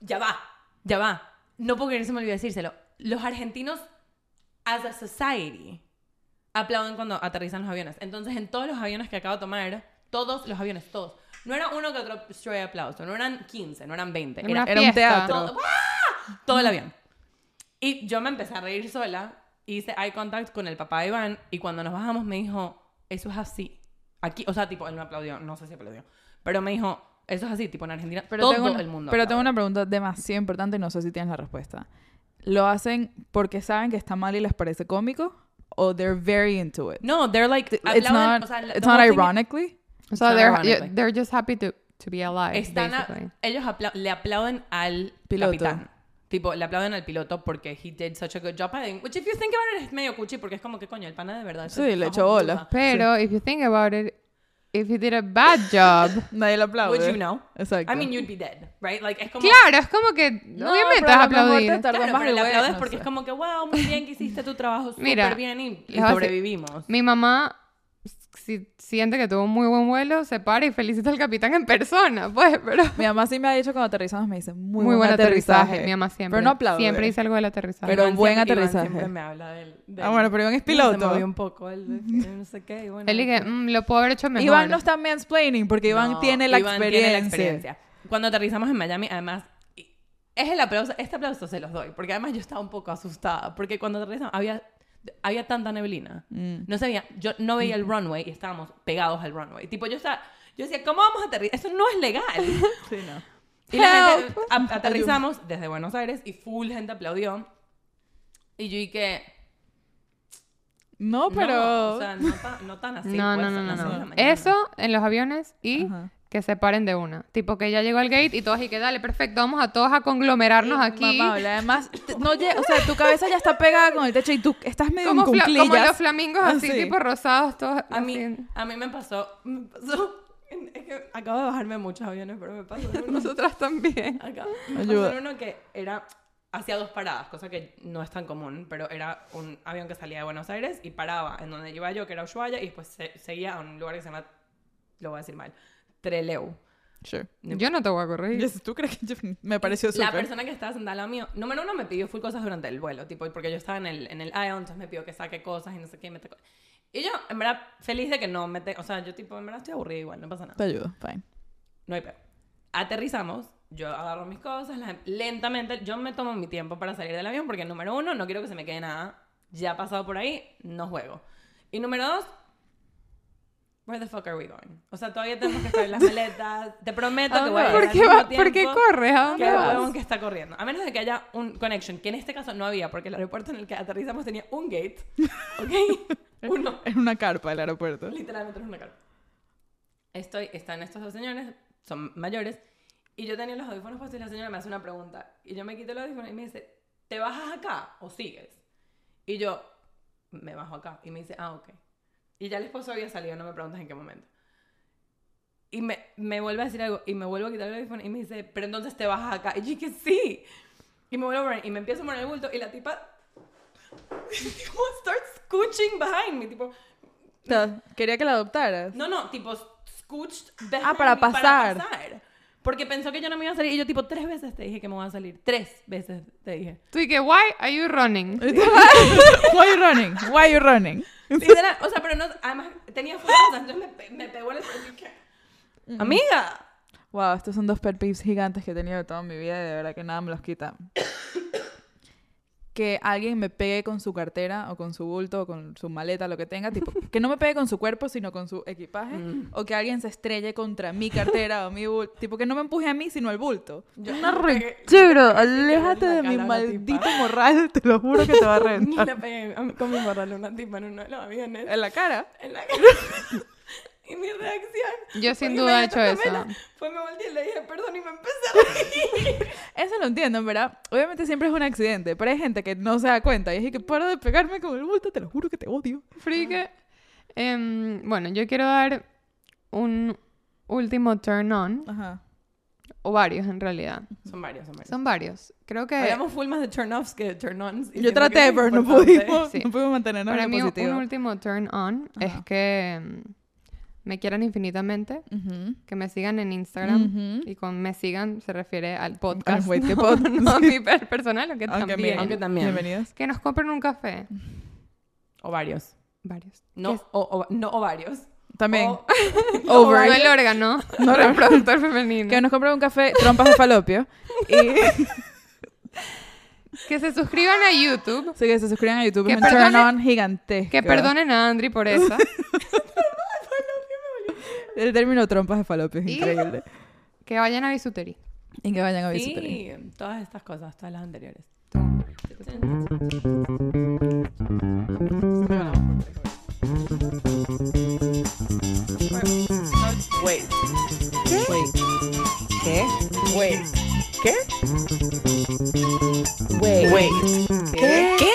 Ya va, ya va. No puedo creer, se me olvidó decírselo. Los argentinos, as a society, aplauden cuando aterrizan los aviones. Entonces, en todos los aviones que acabo de tomar, todos los aviones, todos. No era uno que otro stray aplauso, no eran 15, no eran 20. En Era una Era un fiesta. teatro. todo, ¡ah! todo el avión. Y yo me empecé a reír sola, hice eye contact con el papá de Iván y cuando nos bajamos me dijo, eso es así. Aquí, o sea, tipo, él me aplaudió, no sé si aplaudió, pero me dijo, eso es así, tipo en Argentina, Pero todo tengo una, el mundo. Pero tengo aplaude". una pregunta demasiado importante y no sé si tienes la respuesta. ¿Lo hacen porque saben que está mal y les parece cómico? ¿O they're very into it? No, they're like, It's not, o sea, it's not ironically. O sea, Not they're, ironically. they're just happy to, to be alive, Están a- ellos apla- le aplauden al Piloto. capitán. Tipo, le aplauden al piloto porque he did such a good job. piloting, Which if you think about it es medio cuchi porque es como que coño, el pana de verdad. Sí, le echó bola. puta. Pero, if you think about it, if you did a bad job... Nadie lo aplaude. Would you know? Exacto. I mean, you'd be dead, right? Like, es como... Claro, es como que No, obviamente pero vas a a lo mejor aplaudir. te tardó Claro, pero le aplaudes no porque sé. es como que, wow, muy bien que hiciste tu trabajo súper Mira, bien y, y sobrevivimos. Mi mamá, si siente que tuvo un muy buen vuelo, se para y felicita al capitán en persona, pues, pero... Mi mamá sí me ha dicho cuando aterrizamos, me dice, muy, Muy, buen aterrizaje. aterrizaje. Mi mamá siempre. Pero no aplaude. Siempre dice algo del aterrizaje. Pero Iván buen siempre- Iván aterrizaje. siempre me habla del... del- Ah, bueno, pero Iván es Se me piloto. movió un poco el... no sé qué, y bueno. Él dije, "Mm, lo puedo haber hecho mejor. Iván no está mansplaining porque Iván No, tiene, la, Iván experiencia. tiene la experiencia. Cuando aterrizamos en Miami, además, es el aplauso, este aplauso se los doy, porque además yo estaba un poco asustada, porque cuando aterrizamos había, había tanta neblina. Mm. No sabía, yo no veía el runway y estábamos pegados al runway. Tipo, yo estaba, yo decía, ¿cómo vamos a aterrizar? Eso no es legal. Sí, no. Y la gente, a- aterrizamos desde Buenos Aires y full gente aplaudió. Y yo dije, No, pero... no, o sea, no, tan- no tan así. no, pues, no, no, no. Eso en los aviones y Ajá. Que se paren de una. Tipo que ya llegó al gate y todos y que dale, perfecto, vamos a todos a conglomerarnos aquí. Mamable. Además, no o sea, tu cabeza ya está pegada con el techo y tú estás medio Como, en como los flamingos así, Así. tipo rosados, todos A mí, así. a mí me pasó, me pasó, es que acabo de bajarme muchos aviones, pero me pasó uno, Nosotras también. acá, me pasó uno que era, hacía dos paradas, cosa que no es tan común, pero era un avión que salía de Buenos Aires y paraba en donde iba yo, que era Ushuaia, y después se- seguía a un lugar que se llama, lo voy a decir mal, Treleu. Sure. Yo no te voy a corregir. ¿Tú crees que yo- me pareció La súper? persona que estaba sentada al lado mío, número uno, me pidió full cosas durante el vuelo, tipo, porque yo estaba en el, en el aisle, entonces me pidió que saque cosas y no sé qué, y me tocó. Y yo, en verdad, feliz de que no me... te- O sea, yo, tipo, en verdad estoy aburrida igual, no pasa nada. Te ayudo, fine. No hay peor. Aterrizamos, yo agarro mis cosas, las- lentamente, yo me tomo mi tiempo para salir del avión porque número uno, no quiero que se me quede nada. Ya pasado por ahí, no juego. Y número dos, where the fuck are we going? O sea, todavía tenemos que estar en las maletas. Te prometo ¿A que voy a ¿Por qué, va, ¿Por qué corres? ¿A dónde vas? que está corriendo. A menos de que haya un connection, que en este caso no había, porque el aeropuerto en el que aterrizamos tenía un gate. ¿Ok? Uno. Es una carpa el aeropuerto. Literalmente es una carpa. Estoy, están estos dos señores, son mayores, y yo tenía los audífonos puestos y la señora me hace una pregunta. Y yo me quito los audífonos y me dice, ¿te bajas acá o sigues? Y yo, me bajo acá. Y me dice, ah, ok. Y ya el esposo había salido, no me preguntas en qué momento. Y me, me vuelve a decir algo y me vuelvo a quitar el audífono y me dice, pero entonces te bajas acá. Y yo dije, sí. Y me vuelvo a poner y me empiezo a poner el bulto y la tipa tipo, starts scooching behind me, tipo, O sea, quería que la adoptaras. no, no, tipo, scooched behind Ah, para me pasar. pasar. Porque pensó que yo no me iba a salir. Y yo, tipo, tres veces te dije que me voy a salir. Tres veces te dije. Tú y que, why are you running? Why you running? Why you running? Literal, o sea, pero no. Además, tenía fuerza. Entonces me, me pegó en el frente. Amiga. Wow, estos son dos pet peeves gigantes que he tenido toda mi vida y de verdad que nada me los quita. Que alguien me pegue con su cartera o con su bulto o con su maleta, lo que tenga, tipo, que no me pegue con su cuerpo, sino con su equipaje, Mm. o que alguien se estrelle contra mi cartera o mi bulto, tipo, que no me empuje a mí, sino al bulto. Yo pegué- rechero, pegué aléjate la de mi maldito morral, te lo juro que te va a Y reventar. le pegué a- con mi morral una tipa en uno de los aviones. En la cara. En la cara. Y mi reacción. Yo sin duda he hecho eso. Fue me volteé y le dije perdón y me empecé a reír. Eso lo entiendo, en verdad. Obviamente siempre es un accidente, pero hay gente que no se da cuenta. Y es que para de pegarme con el bulto, te lo juro que te odio. Frique. Em, bueno, yo quiero dar un último turn on, Ajá. o varios en realidad. Son varios, son varios. Son varios. Creo que Hablamos full más de turn-offs que de turn-ons. y Yo traté, pero no pudimos, Sí. no pudimos mantenernos para en mí lo un positivo. último turn on es que em, me quieran infinitamente, que me sigan en Instagram y con me sigan se refiere al podcast. Wait, ¿qué no, pod? no a mi per- personal, aunque Aunque, también. Aunque también. Bienvenidos. Que nos compren un café. O varios. Varios. No, o, o- no. También. O- Over. No el órgano, no reproductor femenino. Que nos compren un café, trompas de falopio. y Que se suscriban a YouTube. sí, que se suscriban a YouTube. Que es un turn on gigantesco. Que perdonen a Andri por eso. El término trompas de falopio es Y- increíble. que vayan a bisutería. Y que vayan a bisutería. Sí, todas estas cosas, todas las anteriores. Wait. Wait. ¿Qué? Wait. ¿Qué? Wait. Wait. ¿Qué? ¿Qué?